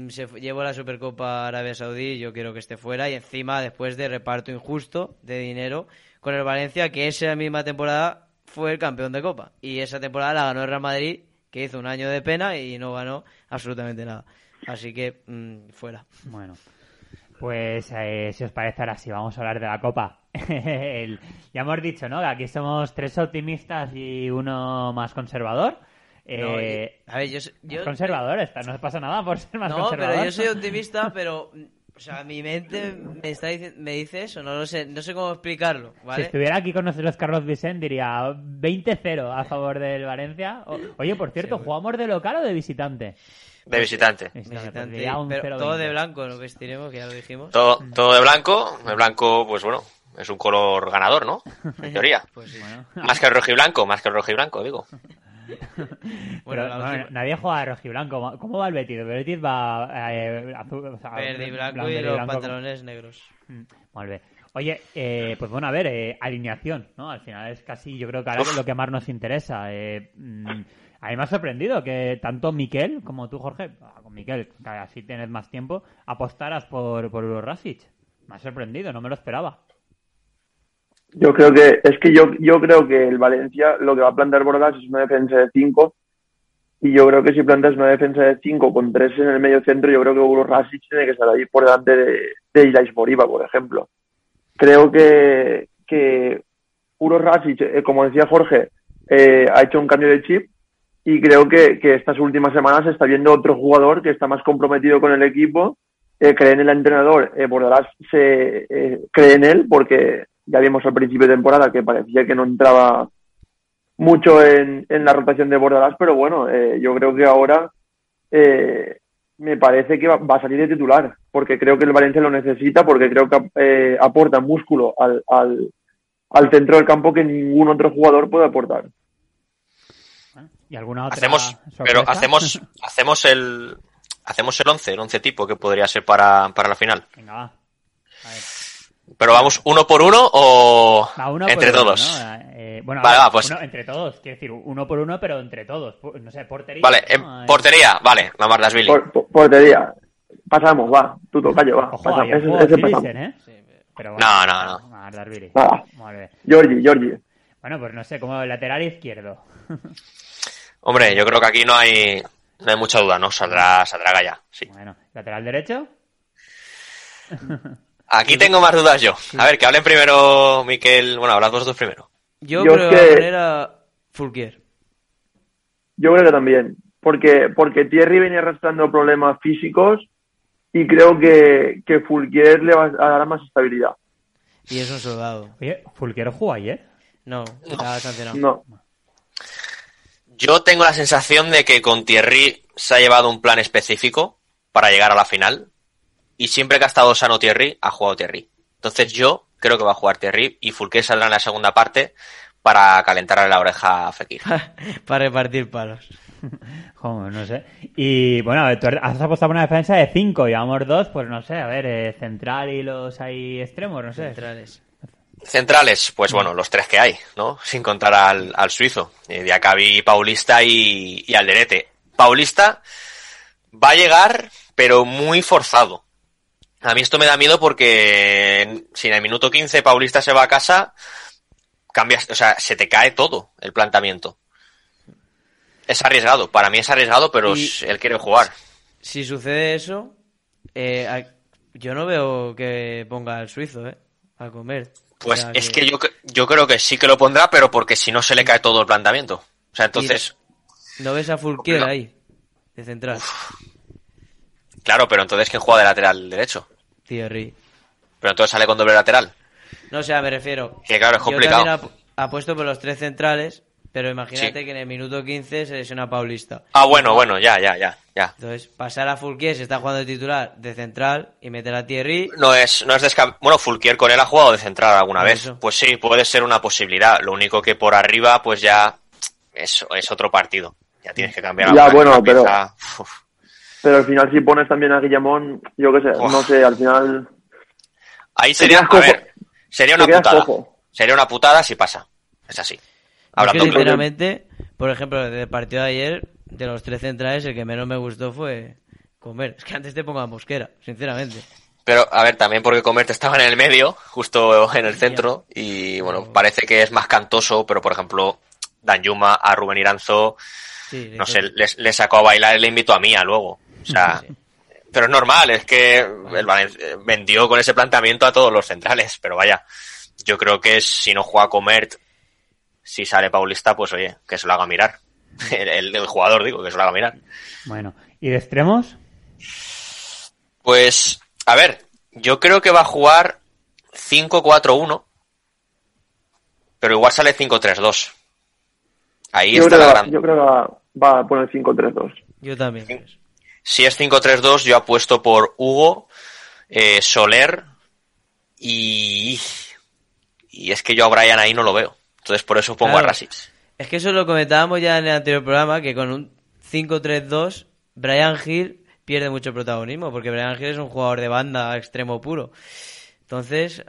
se fu- llevó la Supercopa Arabia Saudí, yo quiero que esté fuera. Y encima, después de reparto injusto de dinero con el Valencia, que esa misma temporada fue el campeón de Copa. Y esa temporada la ganó el Real Madrid, que hizo un año de pena y no ganó absolutamente nada. Así que, mm, fuera. Bueno, pues eh, si os parece ahora sí, vamos a hablar de la Copa. [LAUGHS] Ya hemos dicho, ¿no? Aquí somos tres optimistas y uno más conservador. No, Eh, y- a ver, yo, s- yo- conservador, esta, no pasa nada por ser más No, conservador. pero yo soy [LAUGHS] optimista, pero o sea, mi mente me está dici- me dice eso, no lo sé, no sé cómo explicarlo, Si estuviera aquí con nosotros Carlos Vicent diría 20-0 a favor del Valencia. O- oye, por cierto, Sí, ¿jugamos de local o de visitante? De visitante. Visitante, pues Visitante, pero 0-20. todo de blanco, lo vestiremos, que ya lo dijimos. Todo, todo de blanco. El blanco, pues bueno, es un color ganador, ¿no? [LAUGHS] En teoría. Pues sí. Más que el rojo y blanco, más que el rojo y blanco, digo. [LAUGHS] [LAUGHS] pero, bueno, última- nadie juega rojiblanco. ¿Cómo va el Betis? El Betis va eh, azul, o sea, verde y blanco blanco y los blanco. pantalones negros. Mm, Molt bé. Oye, eh, pues bueno, a ver, eh, alineación, ¿no? Al final es casi, yo creo que ahora lo que más nos interesa. Eh, mm, a mí me ha sorprendido que tanto Miquel como tú, Jorge, ah, con Miquel, que así tienes más tiempo, apostaras por, por Uro Rasic. Me ha sorprendido, no me lo esperaba. Yo creo que, es que yo, yo creo que el Valencia lo que va a plantear Bordas es una defensa de 5 y yo creo que si plantas una defensa de 5 con 3 en el medio centro, yo creo que Uro Rasic tiene que estar ahí por delante de, de Ilais por ejemplo. Creo que, que Uro Rasic, eh, como decía Jorge, eh, ha hecho un cambio de chip y creo que, que estas últimas semanas se está viendo otro jugador que está más comprometido con el equipo, eh, cree en el entrenador, eh, Bordalás se eh, cree en él porque ya vimos al principio de temporada que parecía que no entraba mucho en, en la rotación de Bordalás, pero bueno, eh, yo creo que ahora eh, me parece que va, va a salir de titular, porque creo que el Valencia lo necesita, porque creo que eh, aporta músculo al, al, al centro del campo que ningún otro jugador puede aportar. ¿Y alguna otra Hacemos, sorpresa? pero hacemos, hacemos el, hacemos el 11, el 11 tipo que podría ser para, para la final. Venga, va. A ver. Pero vamos uno por uno o Va, uno entre por uno, todos. ¿no? Eh, bueno, Vale, va, pues- uno entre todos, quiero decir, uno por uno, pero entre todos. No sé, portería. Vale, ¿no? Eh, portería, vale, la Mardasvili. Por, por- portería. Pasamos, va. Tú tocayo, va. Ojo, Pasamos. Ese, ese pasamos. ¿eh? Sí, pero- Pero No, no, no. no. Ardarbiri. Nada. Molt bé. Giorgi, Giorgi. Bueno, pues no sé, como lateral izquierdo. [LAUGHS] Hombre, yo creo que aquí no hay, no hay mucha duda, ¿no? Saldrá, saldrá Gaya, sí. Bueno, lateral derecho. [LAUGHS] Aquí tengo más dudas yo. A ver, que hablen primero Miquel, bueno, hablad vosotros primero. Yo, Yo creo es que a poner a Fulquier. Yo creo que también. Porque, porque Thierry venía arrastrando problemas físicos y creo que, que Fulquier le va a dar más estabilidad. Y es un soldado. Oye, Fulquero jugó ayer. No, está sancionado. No. Yo tengo la sensación de que con Thierry se ha llevado un plan específico para llegar a la final. Y siempre que ha estado sano Thierry, ha jugado Thierry. Entonces yo creo que va a jugar Thierry y Fulqué saldrá en la segunda parte para calentarle la oreja a Fekir. [LAUGHS] Para repartir palos. [LAUGHS] Joder, no sé. Y bueno, a ver, tú has apostado por una defensa de 5, llevamos dos, pues no sé, a ver, eh, central y los ahí extremos, no sé. Centrales. Centrales, pues bueno, los tres que hay, ¿no? Sin contar al, al suizo. Eh, Diacabi, Paulista y, y Alderete. Paulista va a llegar, pero muy forzado. A mí esto me da miedo porque si en el minuto 15 Paulista se va a casa, cambias, o sea, se te cae todo el planteamiento. Es arriesgado, para mí es arriesgado, pero Y- él quiere jugar. Si sucede eso, eh, yo no veo que ponga al suizo, ¿eh? A comer. Pues O sea es que yo, yo creo que sí que lo pondrá, pero porque si no se le cae todo el planteamiento. O sea, entonces, ¿No ves a Fulquier No. ahí? De central. claro, pero entonces ¿quién juega de lateral derecho? Thierry. Pero entonces sale con doble lateral. No, o sea, me refiero. Que claro, es Yo complicado. también ap- apuesto por los tres centrales, pero imagínate Sí. que en el minuto 15 se lesiona Paulista. Ah, bueno, bueno, ya, ya, ya, ya. Entonces, pasar a Fulquier, si está jugando de titular, de central, y meter a Thierry, No es, no es descab- Bueno, Fulquier con él ha jugado de central alguna Por vez. eso. Pues sí, puede ser una posibilidad. Lo único que por arriba, pues ya es, es otro partido. Ya tienes que cambiar Ya, bueno, pero- pieza. Pero al final si pones también a Guillamón, yo qué sé, no sé, al final... Ahí Te sería, a ver, sería Te una putada. cojo. Sería una putada si pasa. Es así. es que Hablando claro. sinceramente, por ejemplo, del partido de ayer, de los tres centrales, el que menos me gustó fue comer. Es que antes te ponga Mosquera, sinceramente. Pero, a ver, también porque Comerte estaba en el medio, justo en el centro, y bueno, parece que es más cantoso, pero por ejemplo, Dan Yuma a Rubén Iranzo, Sí, no sé, le, le sacó a bailar y le invitó a Mía luego. O sea, pero es normal, es que el Valencia vendió con ese planteamiento a todos los centrales, pero vaya, yo creo que si no juega Comert, si sale Paulista, pues oye, que se lo haga mirar. [LAUGHS] El, el- el jugador, digo, que se lo haga mirar. Bueno, ¿y de extremos? Pues, a ver, yo creo que va a jugar 5-4-1, pero igual sale 5-3-2. Ahí Yo está creo, la gran... yo creo que va, va a poner 5-3-2. Yo también. Si es 5-3-2, yo apuesto por Hugo, eh, Soler y... Y es que yo a Brian ahí no lo veo. Entonces por eso pongo Claro. a Rasis. Es que eso lo comentábamos ya en el anterior programa, que con un 5-3-2, Brian Hill pierde mucho protagonismo, porque Brian Hill es un jugador de banda extremo puro. Entonces,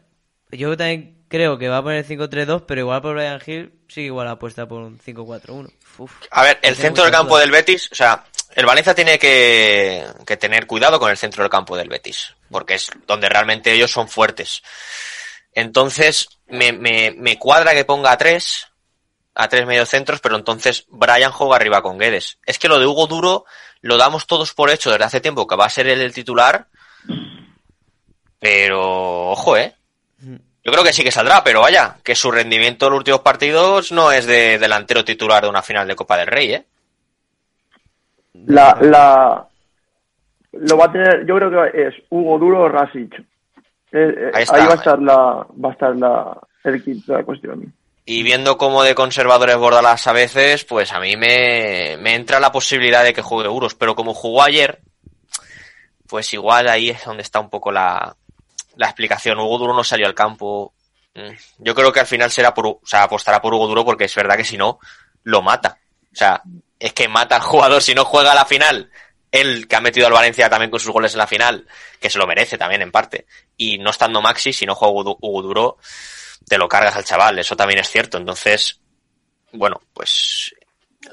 yo también creo que va a poner 5-3-2, pero igual por Brian Hill sigue igual apuesta por un 5-4-1. Uf. A ver, el centro del campo del Betis, o sea, el Valencia tiene que, tener cuidado con el centro del campo del Betis, porque es donde realmente ellos son fuertes. Entonces, me, me, me cuadra que ponga a tres, a tres mediocentros, pero entonces Brian juega arriba con Guedes. Es que lo de Hugo Duro lo damos todos por hecho desde hace tiempo, que va a ser el titular, pero ojo, eh. Yo creo que sí que saldrá, pero vaya, que su rendimiento en los últimos partidos no es de delantero titular de una final de Copa del Rey, ¿eh? La, la, lo va a tener, yo creo que es Hugo Duro o Rasic. Eh, eh, Ahí va a estar la, va a estar la, el kit de la cuestión. Y viendo cómo de conservadores Bordalás a veces, pues a mí me, me entra la posibilidad de que juegue Euros. Pero como jugó ayer, pues igual ahí es donde está un poco la, la explicación. Hugo Duro no salió al campo. Mm, Yo creo que al final será por, o sea, apostará por Hugo Duro porque es verdad que si no, lo mata. O sea, es que mata al jugador si no juega a la final. Él, que ha metido al Valencia también con sus goles en la final, que se lo merece también en parte. Y no estando Maxi, si no juega Hugo, Duro, te lo cargas al chaval, eso también es cierto. Entonces, bueno, pues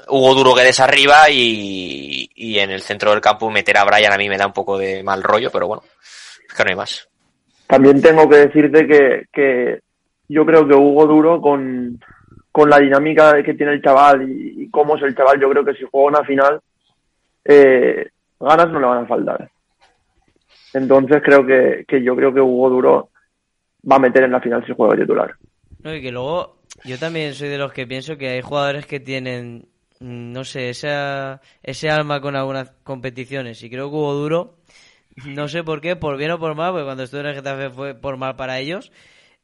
Hugo Duro Guedes arriba y, y en el centro del campo meter a Brian a mí me da un poco de mal rollo, pero bueno, es que no hay más. También tengo que decirte que, que yo creo que Hugo Duro con, con la dinámica que tiene el chaval y, y cómo es el chaval, yo creo que si juega una final, eh, ganas no le van a faltar. Entonces creo que, que yo creo que Hugo Duro va a meter en la final si juega titular. No, y que luego yo también soy de los que pienso que hay jugadores que tienen, mm, no sé, esa, ese alma con algunas competiciones. Y creo que Hugo Duro, no sé por qué, por bien o por mal, porque cuando estuve en el Getafe fue por mal para ellos,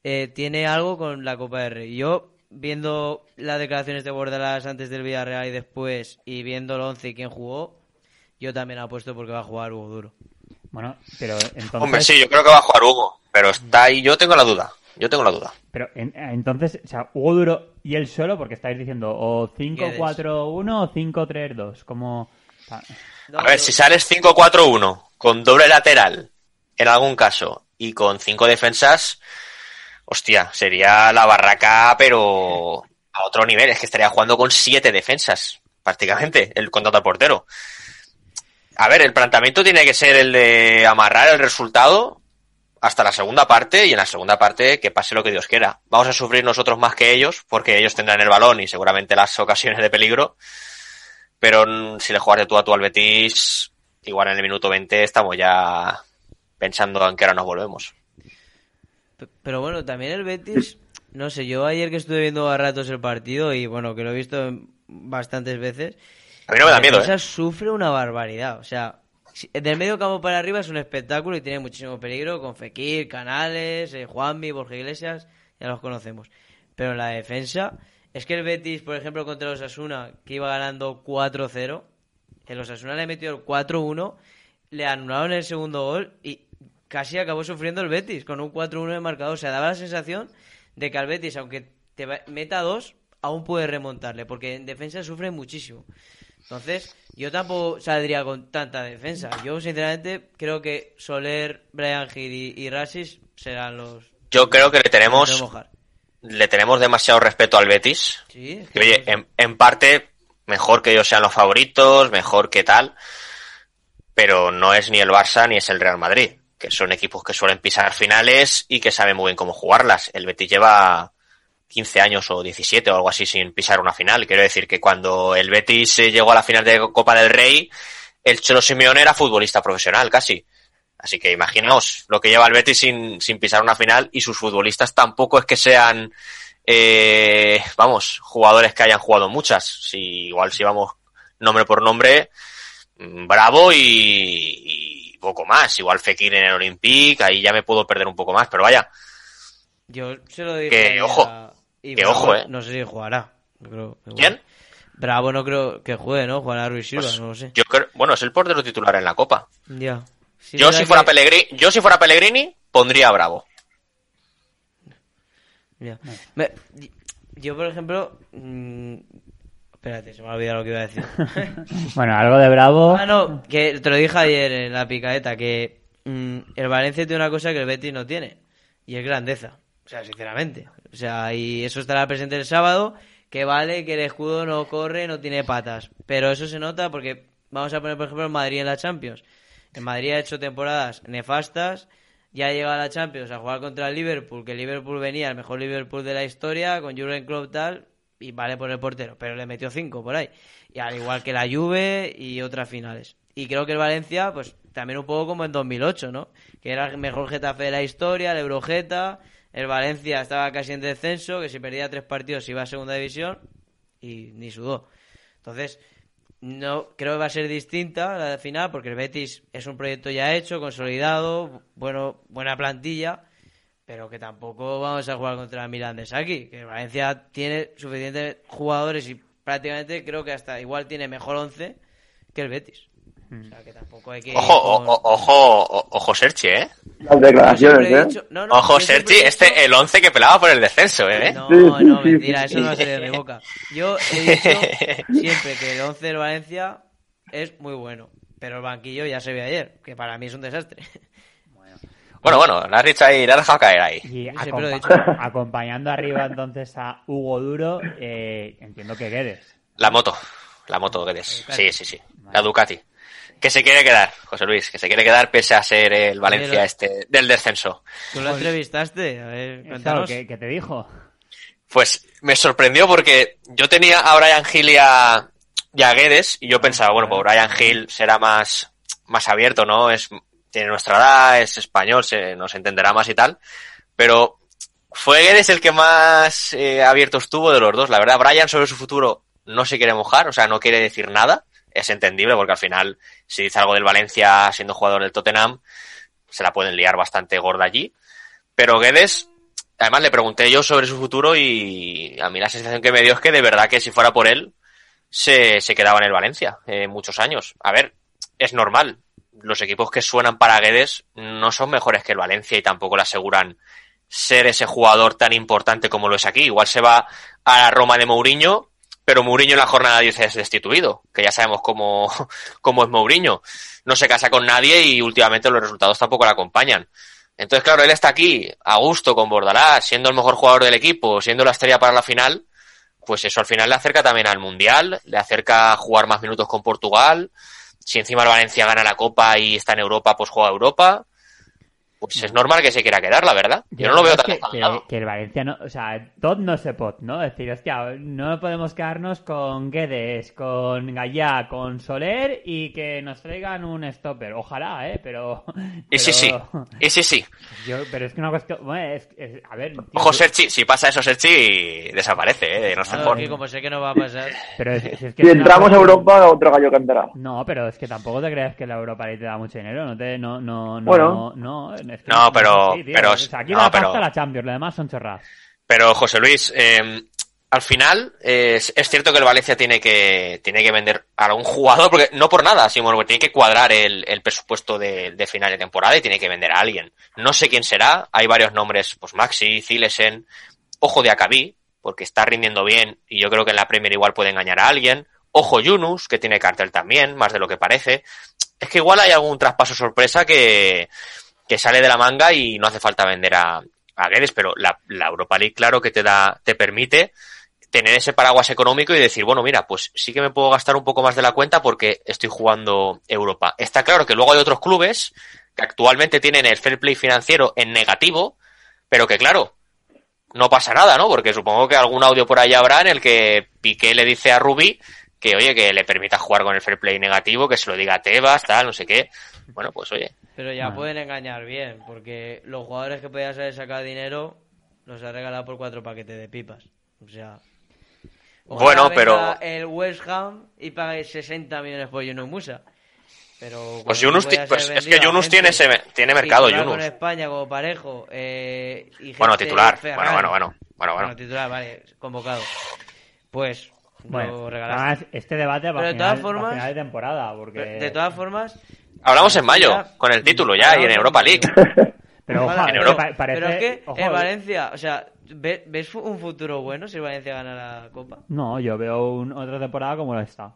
eh, tiene algo con la Copa del Rey. Yo, viendo las declaraciones de Bordalas antes del Villarreal y después, y viendo el 11 y quién jugó, yo también apuesto porque va a jugar Hugo Duro. Bueno, pero entonces... Hombre, sí, yo creo que va a jugar Hugo, pero está ahí, yo tengo la duda, yo tengo la duda. Pero en- entonces, o sea, Hugo Duro y él solo, porque estáis diciendo o 5-4-1 o 5-3-2, como... ah, No, A ver, yo- si sales 5-4-1 con doble lateral, en algún caso, y con cinco defensas, hostia, sería la barraca, pero a otro nivel. Es que estaría jugando con siete defensas, prácticamente, el contrato al portero. A ver, el planteamiento tiene que ser el de amarrar el resultado hasta la segunda parte y en la segunda parte que pase lo que Dios quiera. Vamos a sufrir nosotros más que ellos porque ellos tendrán el balón y seguramente las ocasiones de peligro. Pero si le juegas tú a tú al Betis, igual en el minuto 20 estamos ya pensando en que ahora nos volvemos. Pero bueno, también el Betis, no sé, yo ayer que estuve viendo a ratos el partido y bueno, que lo he visto bastantes veces. A mí no me da miedo, ¿eh? sufre una barbaridad, o sea, del medio campo para arriba es un espectáculo y tiene muchísimo peligro con Fekir, Canales, eh, Juanmi, Borja Iglesias, ya los conocemos. Pero en la defensa, es que el Betis, por ejemplo, contra los Asuna, que iba ganando 4-0, el Osasuna le metió el 4-1, le anularon el segundo gol y casi acabó sufriendo el Betis con un 4-1 de marcador. O sea, daba la sensación de que al Betis, aunque te meta dos, aún puede remontarle, porque en defensa sufre muchísimo. Entonces, yo tampoco saldría con tanta defensa. Yo, sinceramente, creo que Soler, Brian Hill y, y Rasis serán los... Yo creo que le tenemos, le tenemos demasiado respeto al Betis. Sí, es Que, oye, que- en, en parte mejor que ellos sean los favoritos, mejor que tal, pero no es ni el Barça ni es el Real Madrid, que son equipos que suelen pisar finales y que saben muy bien cómo jugarlas. El Betis lleva 15 años o 17 o algo así sin pisar una final. Quiero decir que cuando el Betis llegó a la final de Copa del Rey, el Cholo Simeone era futbolista profesional casi. Así que imaginaos lo que lleva el Betis sin, sin pisar una final y sus futbolistas tampoco es que sean, eh, vamos, jugadores que hayan jugado muchas. Si igual si vamos nombre por nombre, mm, Bravo y poco más. Igual Fekir en el Olympique, ahí ya me puedo perder un poco más, pero vaya. Yo se lo dije. Que, ojo, a- y que Bravo ojo, eh. No sé si jugará. Creo ¿Quién? Bravo no creo que juegue, ¿no? Jugará Ruiz Silva, Pues no lo sé. Yo creo, bueno, es el portero titular en la Copa. Ya. Sí, yo si fuera que- Pellegrini, yo si fuera Pellegrini, pondría a Bravo. Ya. Me- yo, por ejemplo. mm, espérate, se me ha olvidado lo que iba a decir. [LAUGHS] Bueno, algo de Bravo. ah, no, que te lo dije ayer en la picaeta, que mm, el Valencia tiene una cosa que el Betis no tiene, y es grandeza. O sea, sinceramente. O sea, y eso estará presente el sábado, que vale que el escudo no corre, no tiene patas. Pero eso se nota porque vamos a poner, por ejemplo, el Madrid en la Champions. El Madrid ha hecho temporadas nefastas, ya ha llegado a la Champions a jugar contra el Liverpool, que el Liverpool venía, el mejor Liverpool de la historia, con Jurgen Klopp tal, y vale por el portero, pero le metió cinco por ahí. Y al igual que la Juve y otras finales. Y creo que el Valencia, pues también un poco como en 2008, ¿no? Que era el mejor Getafe de la historia, el Eurogeta, el Valencia estaba casi en descenso, que si perdía tres partidos iba a segunda división y ni sudó. Entonces, no creo que va a ser distinta la final porque el Betis es un proyecto ya hecho, consolidado, bueno, buena plantilla, pero que tampoco vamos a jugar contra de Saki, que el Valencia tiene suficientes jugadores y prácticamente creo que hasta igual tiene mejor once que el Betis. O sea, que tampoco hay que... Ojo, con- o- ojo, ojo, Serchi, eh. Las declaraciones, ¿eh? dicho- no, no, Ojo, Serchi, dicho- este, el 11 que pelaba por el descenso, eh. No, no, mentira, eso no ha salido de mi boca. Yo he dicho [LAUGHS] siempre que el 11 del Valencia es muy bueno, pero el banquillo ya se ve ayer, que para mí es un desastre. Bueno, bueno, la has dicho ahí, la has dejado caer ahí. Y lo he acompa- dicho. acompañando arriba entonces a Hugo Duro, eh, entiendo que Guedes. La moto, la moto que eres. Sí, sí, sí. La Ducati. Que se quiere quedar, José Luis, que se quiere quedar pese a ser el Valencia Pero- este del descenso. ¿Tú lo entrevistaste? A ver, cuéntanos. ¿qué, qué te dijo? Pues me sorprendió porque yo tenía a Brian Hill y a, y a Guedes y yo pensaba, bueno, pues Brian Hill será más, más abierto, ¿no? Es, tiene nuestra edad, es español, se, nos entenderá más y tal. Pero fue Guedes el que más eh, abierto estuvo de los dos. La verdad, Brian sobre su futuro no se quiere mojar, o sea, no quiere decir nada. Es entendible porque al final, si dice algo del Valencia siendo jugador del Tottenham, se la pueden liar bastante gorda allí. Pero Guedes, además le pregunté yo sobre su futuro y a mí la sensación que me dio es que de verdad que si fuera por él, se, se quedaba en el Valencia eh, muchos años. A ver, es normal. Los equipos que suenan para Guedes no son mejores que el Valencia y tampoco le aseguran ser ese jugador tan importante como lo es aquí. Igual se va a la Roma de Mourinho, pero Mourinho en la jornada 10 es destituido, que ya sabemos cómo, [LAUGHS] cómo es Mourinho. No se casa con nadie y últimamente los resultados tampoco le acompañan. Entonces, claro, él está aquí, a gusto, con Bordalás, siendo el mejor jugador del equipo, siendo la estrella para la final, pues eso al final le acerca también al Mundial, le acerca a jugar más minutos con Portugal. Si encima el Valencia gana la Copa y está en Europa, pues juega Europa. Pues es normal que se quiera quedar, la verdad. Yo no lo veo tan que, que, que el Valencia no, o sea, tot no se pot, ¿no? Es decir, hostia, no podemos quedarnos con Guedes, con Gallá, con Soler y que nos traigan un stopper. Ojalá, ¿eh? Pero... [LAUGHS] Y sí, sí. pero- Y sí, sí. [LAUGHS] Yo, pero es que una cuestión... Bueno, es, es- a ver... tío, Ojo, Serchi, si pasa eso, Serchi desaparece, ¿eh? No se No, pone. que como sé que no va a pasar. [LAUGHS] Pero es, es que Si entramos a Europa, otro gallo cantará. No, pero es que tampoco te creas que la Europa League te da mucho dinero, no te, no, no, no, Bueno. no, es que No, pero- tío. pero- O sea, aquí no, la pero- la Champions, lo demás son chorradas. Pero José Luis, eh, al final eh, es, es cierto que el Valencia tiene que tiene que vender a algún jugador, porque no por nada, sino porque tiene que cuadrar el, el presupuesto de, de final de temporada y tiene que vender a alguien. No sé quién será, hay varios nombres, pues Maxi, Zilesen, ojo de Acabí, porque está rindiendo bien y yo creo que en la Premier igual puede engañar a alguien. Ojo Yunus, que tiene cartel también, más de lo que parece. Es que igual hay algún traspaso sorpresa que, que sale de la manga y no hace falta vender a, a Guedes, pero la, la Europa League, claro que te da, te permite tener ese paraguas económico y decir, bueno, mira, pues sí que me puedo gastar un poco más de la cuenta porque estoy jugando Europa. Está claro que luego hay otros clubes que actualmente tienen el fair play financiero en negativo, pero que claro, no pasa nada, ¿no? Porque supongo que algún audio por ahí habrá en el que Piqué le dice a Rubi que, oye, que le permita jugar con el fair play negativo, que se lo diga a Tebas, tal, no sé qué. Bueno, pues oye. Pero ya pueden engañar bien, porque los jugadores que podían haber sacado dinero los ha regalado por cuatro paquetes de pipas. O sea. Bueno, pero- El West Ham y pague 60 millones por Yunus Musa. Pero. Pues Yunus, pues es que Yunus tiene, ese, tiene mercado, Yunus. con España como parejo. Eh, y Bueno, titular. Bueno, bueno, bueno. Bueno, bueno. titular, vale, convocado. Pues. Bueno, lo regalaste. además, este debate va a de todas final, formas- final de temporada, porque... De todas formas. Hablamos en mayo, Ya- con el título ya, y en Europa. League. [LAUGHS] Pero, ojo, Ojalá, en Europa. parece... Pero es que ojo, en Valencia, o sea, ¿ve- ¿ves un futuro bueno si el Valencia gana la Copa? No, yo veo un- otra temporada como la está.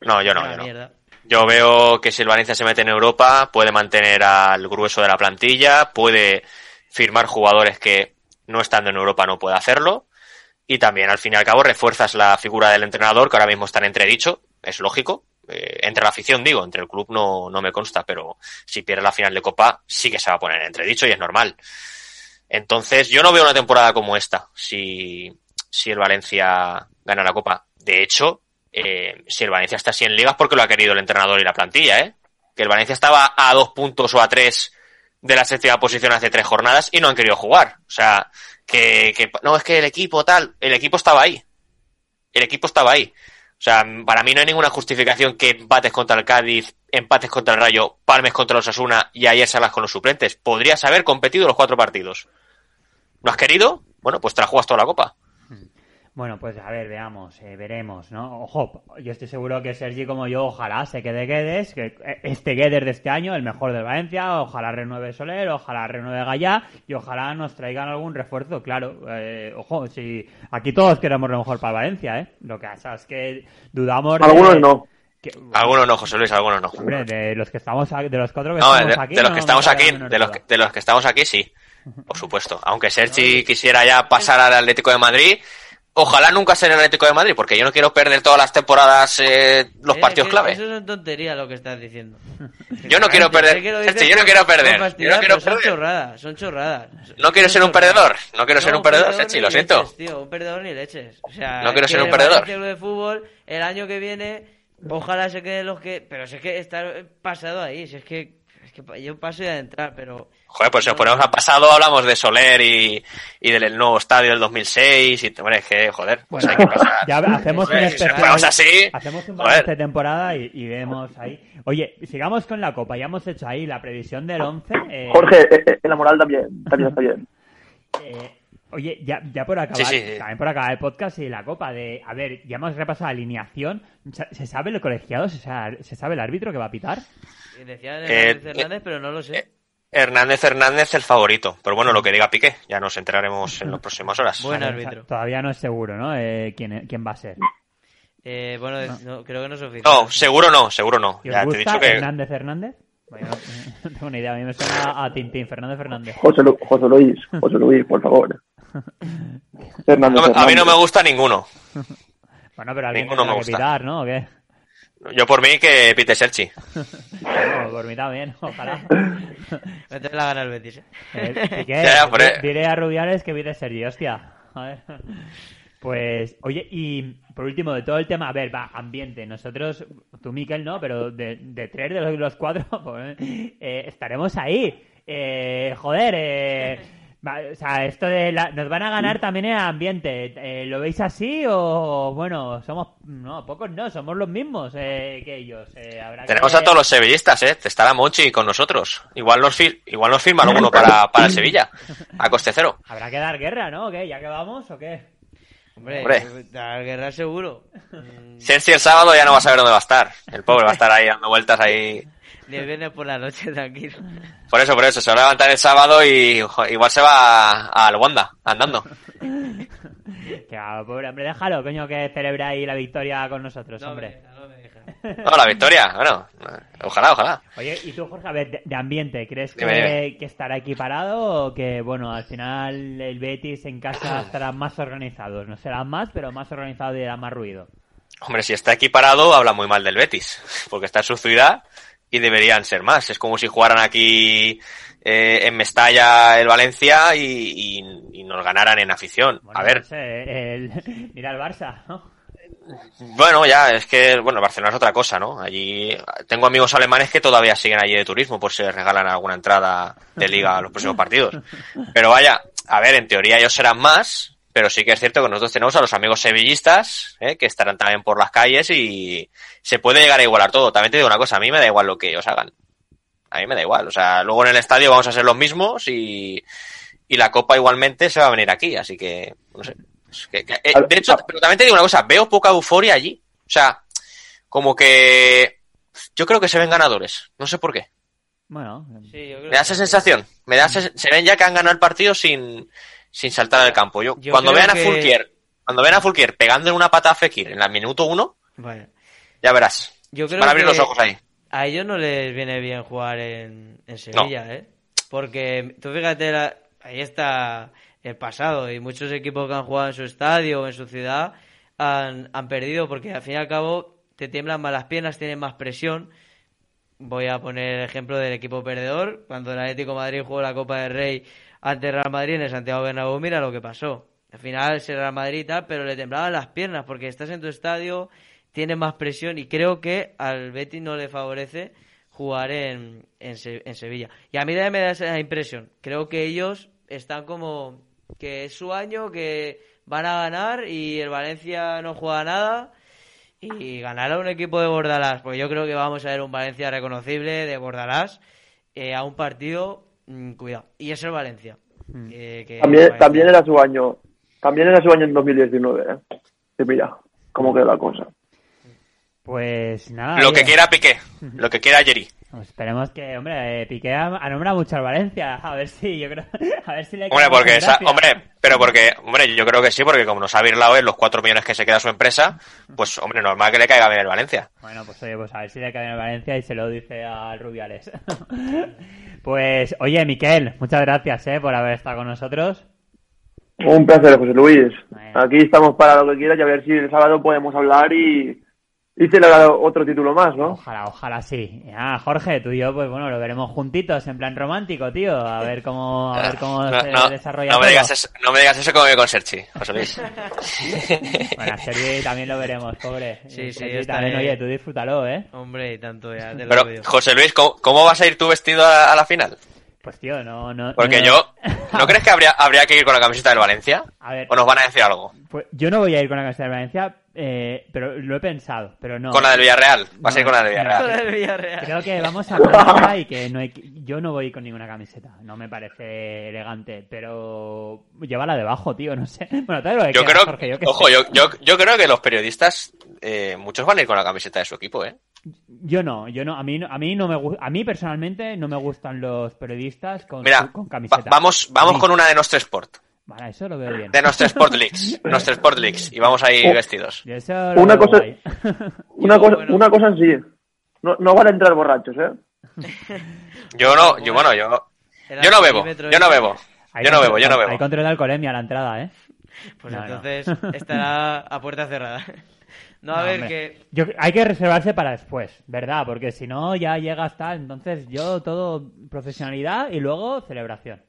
No, yo no, yo no. mierda. Yo veo que si el Valencia se mete en Europa, puede mantener al grueso de la plantilla, puede firmar jugadores que no estando en Europa no puede hacerlo. Y también, al fin y al cabo, refuerzas la figura del entrenador, que ahora mismo está en entredicho, es lógico. Eh, entre la afición, digo, entre el club no, no me consta, pero si pierde la final de Copa, sí que se va a poner en entredicho y es normal. Entonces, yo no veo una temporada como esta, si, si el Valencia gana la Copa. De hecho, eh, si el Valencia está así en ligas porque lo ha querido el entrenador y la plantilla, ¿eh? Que el Valencia estaba a dos puntos o a tres de la séptima posición hace tres jornadas y no han querido jugar. O sea, que, que no, es que el equipo tal, el equipo estaba ahí. El equipo estaba ahí. O sea, para mí no hay ninguna justificación que empates contra el Cádiz, empates contra el Rayo, palmes contra los Asuna y ayer salgas con los suplentes. Podrías haber competido los cuatro partidos. ¿No has querido? Bueno, pues te la toda la copa. Bueno, pues a ver, veamos, eh, veremos, ¿no? Ojo, yo estoy seguro que Sergi como yo, ojalá se quede Guedes, que eh, este Guedes de este año, el mejor del Valencia, ojalá renueve Soler, ojalá renueve Gallá y ojalá nos traigan algún refuerzo, claro. eh, ojo, si aquí todos queremos lo mejor para Valencia, ¿eh? Lo que pasa es que dudamos de... Algunos no. que- Algunos no, José Luis, algunos no. Hombre, de los que estamos aquí- de los cuatro que No, estamos de, aquí. de los no que estamos aquí, de los, que- de los que estamos aquí, sí. Por supuesto. Aunque Sergi quisiera ya pasar al Atlético de Madrid, ojalá nunca sea el Atlético de Madrid, porque yo no quiero perder todas las temporadas eh, los Eh, partidos clave. Eso es tontería lo que estás diciendo. [LAUGHS] Yo no quiero [LAUGHS] perder. Yo no quiero perder. Yo fastidiar, no quiero pero Son perder. chorradas, son chorradas. No quiero Son ser un perdedor. No quiero ser un perdedor, ni lo siento. leches, tío, un perdedor ni leches. O sea, No quiero ser un el perdedor. Club de fútbol el año que viene, ojalá se queden los que. Pero si es que está pasado ahí. Si es que, es que yo paso ya de entrar, pero. Joder, pues si nos ponemos al pasado, hablamos de Soler y, y del nuevo estadio del 2006. Y, hombre, es que, joder, pues hay que pasar. Ya hacemos un si especial. así, Hacemos un balance de temporada y, y vemos ahí. Oye, sigamos con la Copa. Ya hemos hecho ahí la previsión del 11. eh, Jorge, eh, eh, en la moral también, también está bien. eh, oye, ya, ya por acabar, Sí, sí, sí. también por acabar el podcast y la Copa de... A ver, ya hemos repasado la alineación. ¿Se, sabe el colegiado? ¿Se sabe, se sabe el árbitro que va a pitar? Eh, Hernández Hernández, pero no lo sé. Hernández Hernández el favorito. Pero bueno, lo que diga Piqué, ya nos enteraremos en las [LAUGHS] próximas horas. Buen árbitro. todavía no es seguro, ¿no? Eh, quién, quién va a ser. Eh, bueno, no, creo que no es oficial. No, seguro no, seguro no. ¿Y os Ya te he gusta dicho que... Hernández Hernández? Bueno, [LAUGHS] no tengo ni idea. A mí me suena a Tintín, Fernando Fernández. José, Lu- José Luis, José Luis, por favor. [LAUGHS] A mí no me gusta ninguno. Bueno, pero alguien Ninguno tendrá me que gusta. pitar, ¿no? ¿O qué? Yo por mí que pite Serchi. No, por mí también, [LAUGHS] ojalá. Me te la gana el Betis. ¿eh? Eh, Piqué, [LAUGHS] Ya, ya, por di- ahí. diré a Rubiales que pide Sergi, hostia. A ver. Pues, oye, y por último, de todo el tema, a ver, va, ambiente. Nosotros, tú, Miquel, no, pero de, de tres de los, los cuatro, [LAUGHS] pues, eh, estaremos ahí. Eh, joder, eh, o sea, esto de la- nos van a ganar también en ambiente. Eh, ¿Lo veis así o, bueno, somos, no, pocos no, somos los mismos eh, que ellos? Eh, habrá Tenemos que- a todos los sevillistas, ¿eh? Estará Monchi con nosotros. Igual nos, fil- igual nos firma alguno para, para el [LAUGHS] Sevilla. A coste cero. Habrá que dar guerra, ¿no? ¿Ya que vamos o qué? Hombre, Hombre. la guerra seguro. [LAUGHS] Serchi el sábado ya no va a saber dónde va a estar. El pobre va a estar ahí dando vueltas ahí. El viernes por la noche, tranquilo. Por eso, por eso. Se va a levantar el sábado y jo, igual se va al Wanda, andando. Que va, pobre hombre, déjalo, coño, que celebra ahí la victoria con nosotros, No me hombre. deja, no me deja. No, la victoria, bueno, ojalá, ojalá. Oye, y tú, Jorge, a ver, de, de ambiente, ¿crees que, Dime, que estará equiparado o que, bueno, al final el Betis en casa [CLEARS THROAT] estarán más organizados? No serán más, pero más organizados y hará más ruido. Hombre, si está equiparado, habla muy mal del Betis, [LAUGHS] porque está en su ciudad y deberían ser más. Es como si jugaran aquí eh, en Mestalla el Valencia y, y- y nos ganaran en afición. Bueno, A ver, no sé, el- [LAUGHS] mira el Barça, ¿no? bueno, ya, es que, bueno, Barcelona es otra cosa, ¿no? Allí tengo amigos alemanes que todavía siguen allí de turismo por si les regalan alguna entrada de liga a los próximos partidos. [LAUGHS] Pero vaya, a ver, en teoría ellos serán más, pero sí que es cierto que nosotros tenemos a los amigos sevillistas, ¿eh? que estarán también por las calles y se puede llegar a igualar todo. También te digo una cosa, a mí me da igual lo que ellos hagan. A mí me da igual. O sea, luego en el estadio vamos a ser los mismos y, y la copa igualmente se va a venir aquí, así que, no sé. Es que- que- eh, de hecho, pero también te digo una cosa, veo poca euforia allí. O sea, como que yo creo que se ven ganadores. No sé por qué. Bueno, Sí, yo creo Me da esa que- sensación. Me da esa- se ven ya que han ganado el partido sin, sin saltar al campo. Yo, Yo cuando vean a que- Fulquier, cuando vean a Fulquier pegando en una pata a Fekir en el minuto uno, ya verás. Yo creo Van a abrir que los ojos ahí. A ellos no les viene bien jugar en, en Sevilla, ¿eh? Porque tú fíjate, la- ahí está el pasado y muchos equipos que han jugado en su estadio o en su ciudad han, han perdido porque al fin y al cabo te tiemblan más las piernas, tienen más presión. Voy a poner el ejemplo del equipo perdedor. Cuando el Atlético de Madrid jugó la Copa del Rey ante Real Madrid en el Santiago Bernabéu, mira lo que pasó. Al final es Real Madrid y tal, pero le temblaban las piernas porque estás en tu estadio, tienes más presión y creo que al Betis no le favorece jugar en, en, Se- en Sevilla. Y a mí también me da esa impresión. Creo que ellos están como que es su año, que van a ganar y el Valencia no juega nada y ganar a un equipo de Bordalás, porque yo creo que vamos a ver un Valencia reconocible de Bordalás eh, a un partido, mm, cuidado, y es el Valencia. que- que También, Valencia- también era su año, también era su año en 2019, ¿eh? Y mira, cómo quedó la cosa. pues nada. Lo oye, que quiera Piqué, lo que quiera Jerry. pues esperemos que, hombre, eh, Piqué ha, ha nombrado mucho al Valencia. [LAUGHS] A ver si, yo creo, [LAUGHS] a ver si le Hombre, porque en esa, hombre, pero porque, hombre, yo creo que sí, porque como nos ha virlado él los cuatro millones que se queda su empresa, pues, hombre, normal que le caiga bien el Valencia. Bueno, pues oye, pues a ver si le cae en el Valencia y se lo dice al Rubiales. [LAUGHS] pues, oye, Miquel, muchas gracias, eh, por haber estado con nosotros. Un placer, José Luis. Bueno. Aquí estamos para lo que quieras y a ver si el sábado podemos hablar y, y celebrar otro título más, ¿no? Ojalá, ojalá sí. Ah, Jorge, tú y yo, pues bueno, lo veremos juntitos, en plan romántico, tío. A ver cómo, a ver cómo No, se no, desarrolla no me todo. digas eso, no me digas eso como con Serchi, José Luis. [LAUGHS] Bueno, a Sergi también lo veremos, pobre. Sí, sí, Sergi también, oye, tú disfrútalo, ¿eh? Hombre, y tanto ya te lo Pero, digo. José Luis, ¿cómo, cómo vas a ir tú vestido a, a la final? Pues tío, no, no. Porque no- yo, [LAUGHS] ¿no crees que habría, habría que ir con la camiseta del Valencia? A ver, ¿O nos van a decir algo? pues yo no voy a ir con la camiseta de Valencia, eh, pero lo he pensado, pero no. Con la del Villarreal, vas a No, con la del. Villarreal. Creo que vamos a ponerla y que no hay, que- yo no voy con ninguna camiseta. No me parece elegante, pero llévala debajo, tío, no sé. [LAUGHS] Bueno, lo que Yo creo, Jorge, yo qué ojo, yo, yo, yo creo que los periodistas, eh, muchos van a ir con la camiseta de su equipo, ¿eh? Yo no, yo no, a mí, no- a mí no me a mí personalmente no me gustan los periodistas con, Mira, con va- camiseta. vamos, vamos con una de Nostra Sport, Vale, eso lo veo bien. de Nostra Sport Leaks, [LAUGHS] Nostra Sport Leaks, y vamos ahí Oh. vestidos. Una cosa-. [LAUGHS] Una cosa, bueno. una cosa sí, no, no van a entrar borrachos, ¿eh? [LAUGHS] Yo no, yo, bueno, yo, yo no bebo, yo no bebo, Hay yo no bebo, yo no control- Hay bebo. control de alcoholemia a la entrada, ¿eh? Pues No, no. entonces estará a puerta cerrada. No, a No, ver, hombre. que Yo- hay que reservarse para después, ¿verdad? Porque si no, ya llega hasta entonces yo todo profesionalidad y luego celebración.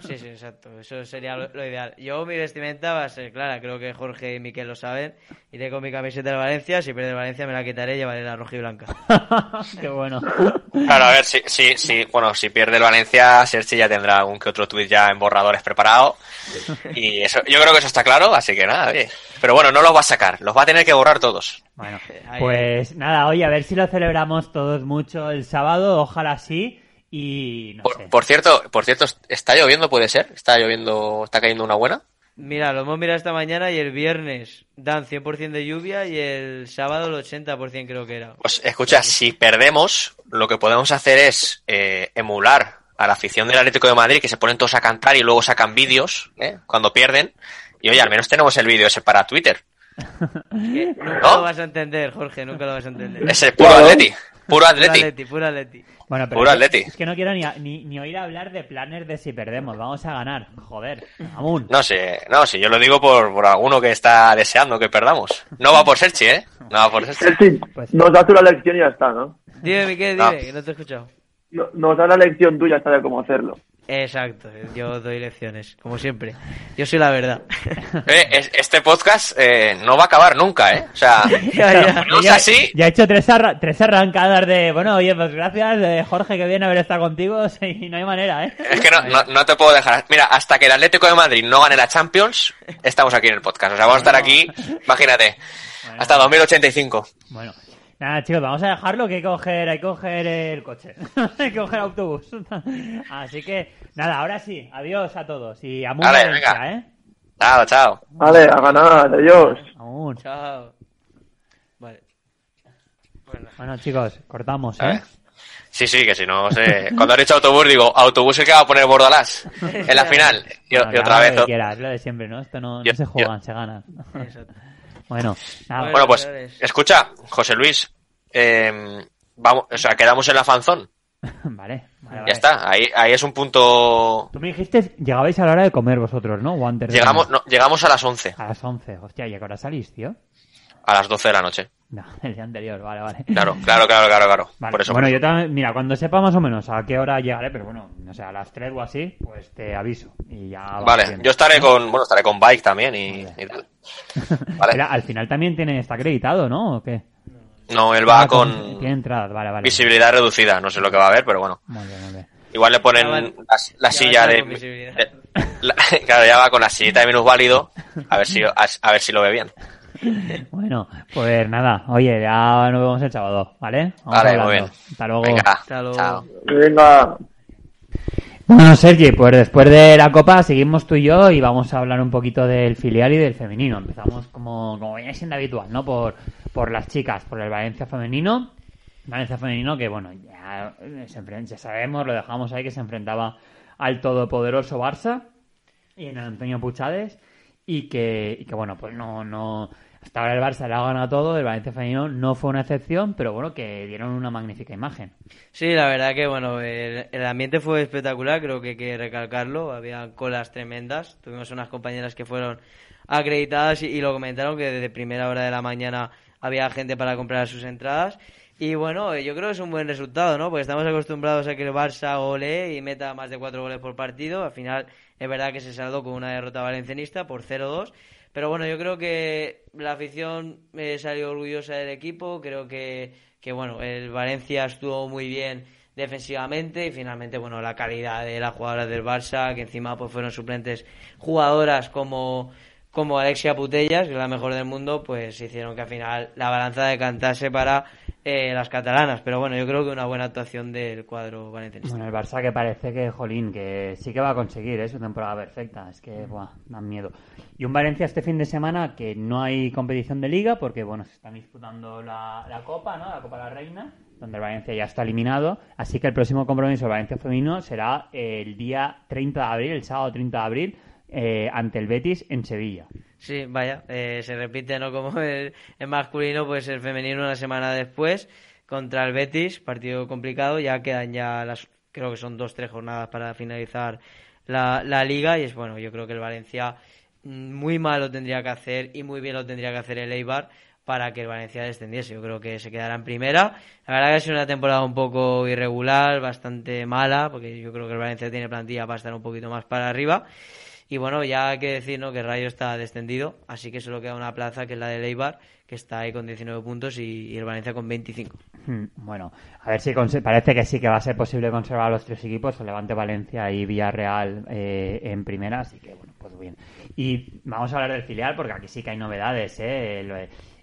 Sí, sí, exacto. Eso sería lo, lo ideal. Yo mi vestimenta va a ser clara. Creo que Jorge y Miquel lo saben. Iré con mi camiseta de Valencia. Si pierde Valencia me la quitaré y llevaré la roja y blanca. [LAUGHS] Qué bueno. Claro, a ver, si, si, si, bueno, si pierde el Valencia, Sergi ya tendrá algún que otro tuit ya en borradores preparado. Y eso, yo creo que eso está claro, así que nada, oye. Pero bueno, no los va a sacar, los va a tener que borrar todos. Bueno, pues nada, oye, a ver si lo celebramos todos mucho el sábado, ojalá sí. Y no sé. Por, por cierto, por cierto, ¿está lloviendo? ¿Puede ser? ¿Está lloviendo, está cayendo una buena? Mira, lo hemos mirado esta mañana y el viernes dan 100% de lluvia y el sábado el 80% creo que era. Pues escucha, si perdemos, lo que podemos hacer es eh, emular a la afición del Atlético de Madrid, que se ponen todos a cantar y luego sacan vídeos ¿eh? cuando pierden. Y oye, al menos tenemos el vídeo ese para Twitter. Que [LAUGHS] nunca ¿No? lo vas a entender, Jorge, nunca lo vas a entender. Es el puro. Atleti. Puro Puro Atleti. Atleti, puro Atleti. Bueno, pero Puro es que- Atleti. Es que no quiero ni, ni, ni oír hablar de planes de si perdemos. Vamos a ganar. Joder, aún. No sé, no, si yo lo digo por, por alguno que está deseando que perdamos. No va por Serchi, ¿eh? No va por Serchi. Sergi, Pues- nos das la lección y ya está, ¿no? Dime, Miquel, No. dime, que no te he escuchado. No- Nos da la lección tuya hasta de cómo hacerlo. Exacto, yo doy lecciones, como siempre. Yo soy la verdad. [LAUGHS] Eh, es- este podcast eh, no va a acabar nunca, ¿eh? O sea, [LAUGHS] Ya, ya. no ya, es así. ya he hecho tres, arra- tres arrancadas de. Bueno, oye, pues gracias, eh, Jorge, que viene a haber estado contigo. [LAUGHS] Sí, no hay manera, ¿eh? Es que no, no, no te puedo dejar. Mira, hasta que el Atlético de Madrid no gane la Champions, estamos aquí en el podcast. O sea, vamos a estar aquí, imagínate, hasta 2085. Bueno, nada, chicos, vamos a dejarlo que hay que coger, hay que coger el coche. [LAUGHS] hay que coger autobús. [LAUGHS] Así que, nada, ahora sí, adiós a todos. Y a Vale, Valencia, venga. ¿eh? Chao, chao. Vale, a ganar, adiós. Aún. Chao. Vale. Bueno, Bueno, chicos, cortamos, ¿eh? Sí, sí, que si no sé. Cuando han dicho autobús, digo, autobús el que va a poner Bordalás en la [LAUGHS] final. Y, Bueno, y otra vez. lo que quieras, lo de siempre, ¿no? Esto no, no Yo- se juegan, se ganan. exacto. Bueno, nada, Bueno, pues, escucha, José Luis. eh, vamos, o sea, quedamos en la fanzón. [LAUGHS] vale, vale, Ya vale. está, ahí, ahí es un punto. Tú me dijiste, llegabais a la hora de comer vosotros, ¿no? O antes de Llegamos, comer. no, llegamos a las 11, A las 11, hostia, ¿y a qué hora salís, tío? A las 12 de la noche. [LAUGHS] No, el día anterior, vale, vale. Claro, claro, claro, claro, claro. Vale, Por eso. bueno, yo también, mira, cuando sepa más o menos a qué hora llegaré, pero bueno, no sé, a las 3 o así, pues te aviso. Y ya Vale, viendo. yo estaré con, bueno, estaré con bike también y, y tal. [LAUGHS] Vale. Mira, al final también tiene, está acreditado, ¿no? ¿O qué? No, él va Ah, con Tiene entradas, vale, vale. visibilidad reducida, no sé lo que va a haber, pero bueno. Muy bien, muy bien. Igual le ponen van- la, la ya silla de, con visibilidad. de- la- [LAUGHS] claro, ya va con la sillita de minus válido, a ver si, a, a ver si lo ve bien. [LAUGHS] Bueno, pues nada, oye, ya nos vemos el sábado, ¿vale? Vamos Vale, hablando. muy bien. Hasta luego. Venga, Hasta luego. chao. Venga, Bueno, Sergi, pues después de la Copa seguimos tú y yo y vamos a hablar un poquito del filial y del femenino. Empezamos como, como viene siendo habitual, ¿no? Por, por las chicas, por el Valencia femenino. Valencia femenino que, bueno, ya, ya sabemos, lo dejamos ahí, que se enfrentaba al todopoderoso Barça y en Antonio Puchades y que, y que bueno, pues no, no, hasta ahora el Barça le ha ganado todo, el Valencia femenino no fue una excepción, pero bueno, que dieron una magnífica imagen. Sí, la verdad que bueno, el, ambiente fue espectacular, creo que hay que recalcarlo, había colas tremendas, tuvimos unas compañeras que fueron acreditadas y, lo comentaron que desde primera hora de la mañana había gente para comprar sus entradas y bueno, eh, yo creo que es un buen resultado, ¿no? Porque estamos acostumbrados a que el Barça golee y meta más de cuatro goles por partido, al final es verdad que se saldó con una derrota valencianista por 0-2. Pero bueno, yo creo que la afición eh, salió orgullosa del equipo. Creo que, que bueno, el Valencia estuvo muy bien defensivamente y finalmente, bueno, la calidad de las jugadoras del Barça, que encima pues fueron suplentes jugadoras como, como Alexia Putellas, que es la mejor del mundo, pues hicieron que al final la balanza decantase para eh, las catalanas. Pero bueno, yo creo que una buena actuación del cuadro valencianista. Bueno, el Barça que parece que, jolín, que sí que va a conseguir, ¿eh? su temporada perfecta. Es que, buah, dan miedo. Y un Valencia este fin de semana que no hay competición de liga porque, bueno, se están disputando la, la Copa, ¿no? La Copa de la Reina, donde el Valencia ya está eliminado. Así que el próximo compromiso del Valencia femenino será el día 30 de abril, el sábado 30 de abril, eh, ante el Betis en Sevilla. Sí, vaya, eh, se repite, ¿no? Como [LAUGHS] el, masculino, pues el femenino una semana después contra el Betis, partido complicado, ya quedan ya las, creo que son dos, tres jornadas para finalizar la, la liga y es bueno, yo creo que el Valencia mm, muy mal lo tendría que hacer y muy bien lo tendría que hacer el Eibar para que el Valencia descendiese. Yo creo que se quedará en primera. La verdad que ha sido una temporada un poco irregular, bastante mala, porque yo creo que el Valencia tiene plantilla para estar un poquito más para arriba. Y bueno, ya hay que decir ¿no? que Rayo está descendido, así que solo queda una plaza que es la de Eibar, que está ahí con 19 puntos y, el Valencia con 25. Hmm, Bueno, a ver si parece que sí que va a ser posible conservar los tres equipos, el Levante Valencia y Villarreal eh, en primera, así que bueno, pues bien. Y vamos a hablar del filial porque aquí sí que hay novedades, ¿eh? El,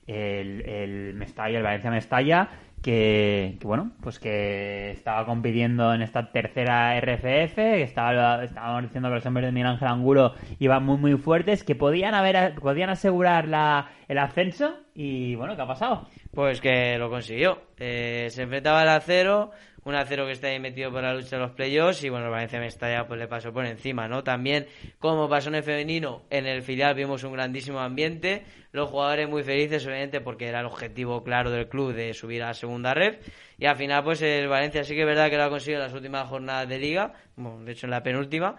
el, el Mestalla, el Valencia Mestalla, que, bueno, pues que estaba compitiendo en esta tercera RFF, estaba, estábamos diciendo que los hombres de Miguel Ángel Angulo iban muy muy fuertes, que podían haber podían asegurar la, el ascenso y bueno, ¿qué ha pasado? Pues que lo consiguió. Eh, se enfrentaba al acero, 1-0 que está ahí metido por la lucha de los playoffs y bueno, el Valencia Mestalla pues le pasó por encima, ¿no? También, como pasó en el femenino, en el filial vimos un grandísimo ambiente, los jugadores muy felices, obviamente, porque era el objetivo claro del club de subir a la segunda red y al final pues el Valencia sí que es verdad que lo ha conseguido en las últimas jornadas de liga, bueno, de hecho en la penúltima,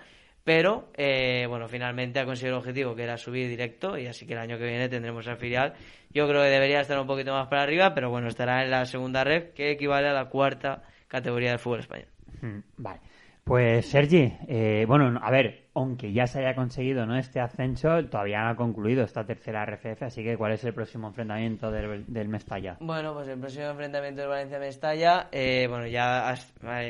pero eh, bueno, finalmente ha conseguido el objetivo que era subir directo y así que el año que viene tendremos al filial. Yo creo que debería estar un poquito más para arriba, pero bueno, estará en la segunda red que equivale a la cuarta categoría del fútbol español. Mm, Vale. Pues Sergi, eh, bueno, a ver, aunque ya se haya conseguido no este ascenso, todavía no ha concluido esta tercera RFF, así que ¿cuál es el próximo enfrentamiento del, del Mestalla? Bueno, pues el próximo enfrentamiento del Valencia-Mestalla, eh, bueno, ya ha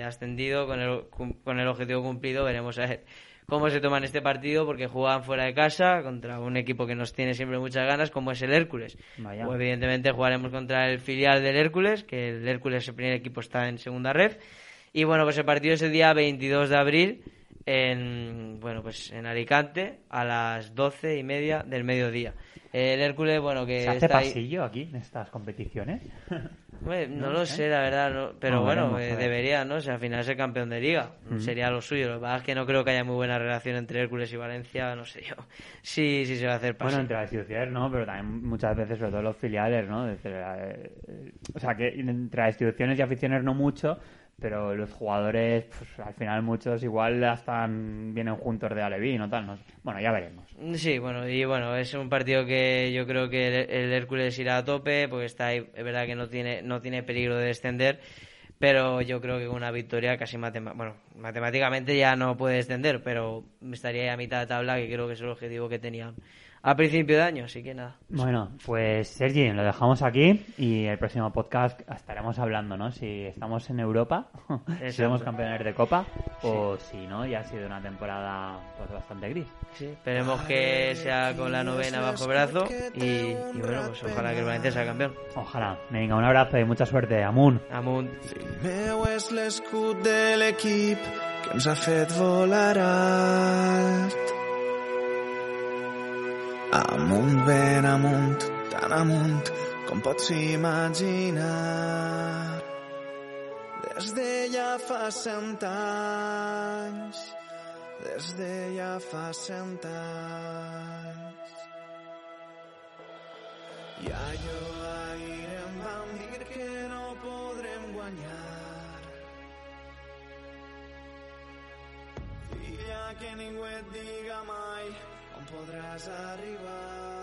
ascendido con el, con el objetivo cumplido, veremos a ver cómo se toman este partido, porque juegan fuera de casa contra un equipo que nos tiene siempre muchas ganas, como es el Hércules. Vaya. Pues, evidentemente jugaremos contra el filial del Hércules, que el Hércules, el primer equipo, está en segunda red. Y bueno, pues el partido es el día 22 de abril en, bueno, pues en Alicante a las doce y media del mediodía. El Hércules, bueno, que ¿Se hace está ahí- pasillo aquí en estas competiciones? [LAUGHS] Hombre, no, No lo sé. la verdad, no- pero No, bueno, veremos, eh, debería, ¿no? O sea, al final es el campeón de liga, sería lo suyo. Lo que pasa es que no creo que haya muy buena relación entre Hércules y Valencia, no sé yo. [LAUGHS] Sí, sí se va a hacer paso. Bueno, entre las instituciones no, pero también muchas veces, sobre todo los filiales, ¿no? La- eh, o sea, que entre las instituciones y aficiones no mucho, pero los jugadores, pues al final muchos igual hasta vienen juntos de Aleví, ¿no? Tal, no. Bueno, ya veremos. Sí, bueno, y bueno, es un partido que yo creo que el, Hércules irá a tope, porque está ahí, es verdad que no tiene, no tiene peligro de descender, pero yo creo que una victoria casi bueno, matemáticamente ya no puede descender, pero estaría ahí a mitad de tabla, que creo que es el objetivo que tenían a principio de año, así que nada. Bueno, pues Sergi, lo dejamos aquí y el próximo podcast estaremos hablando, ¿no? Si estamos en Europa, [LAUGHS] si somos campeones de Copa, o si no, ya ha sido una temporada pues bastante gris. Sí, esperemos que sea con la novena bajo brazo y, y bueno, pues ojalá que el Valencia sea campeón. Ojalá. Venga, un abrazo y mucha suerte. Amun. Amunt. meu és l'escut de l'equip que ens ha fet volar alt. Amunt, ben amunt, tan amunt com pots imaginar. Des de ja fa cent anys, des de ja fa cent anys. I allò ahir em van dir que no podrem guanyar. Filla, que ningú et diga mai podràs arribar.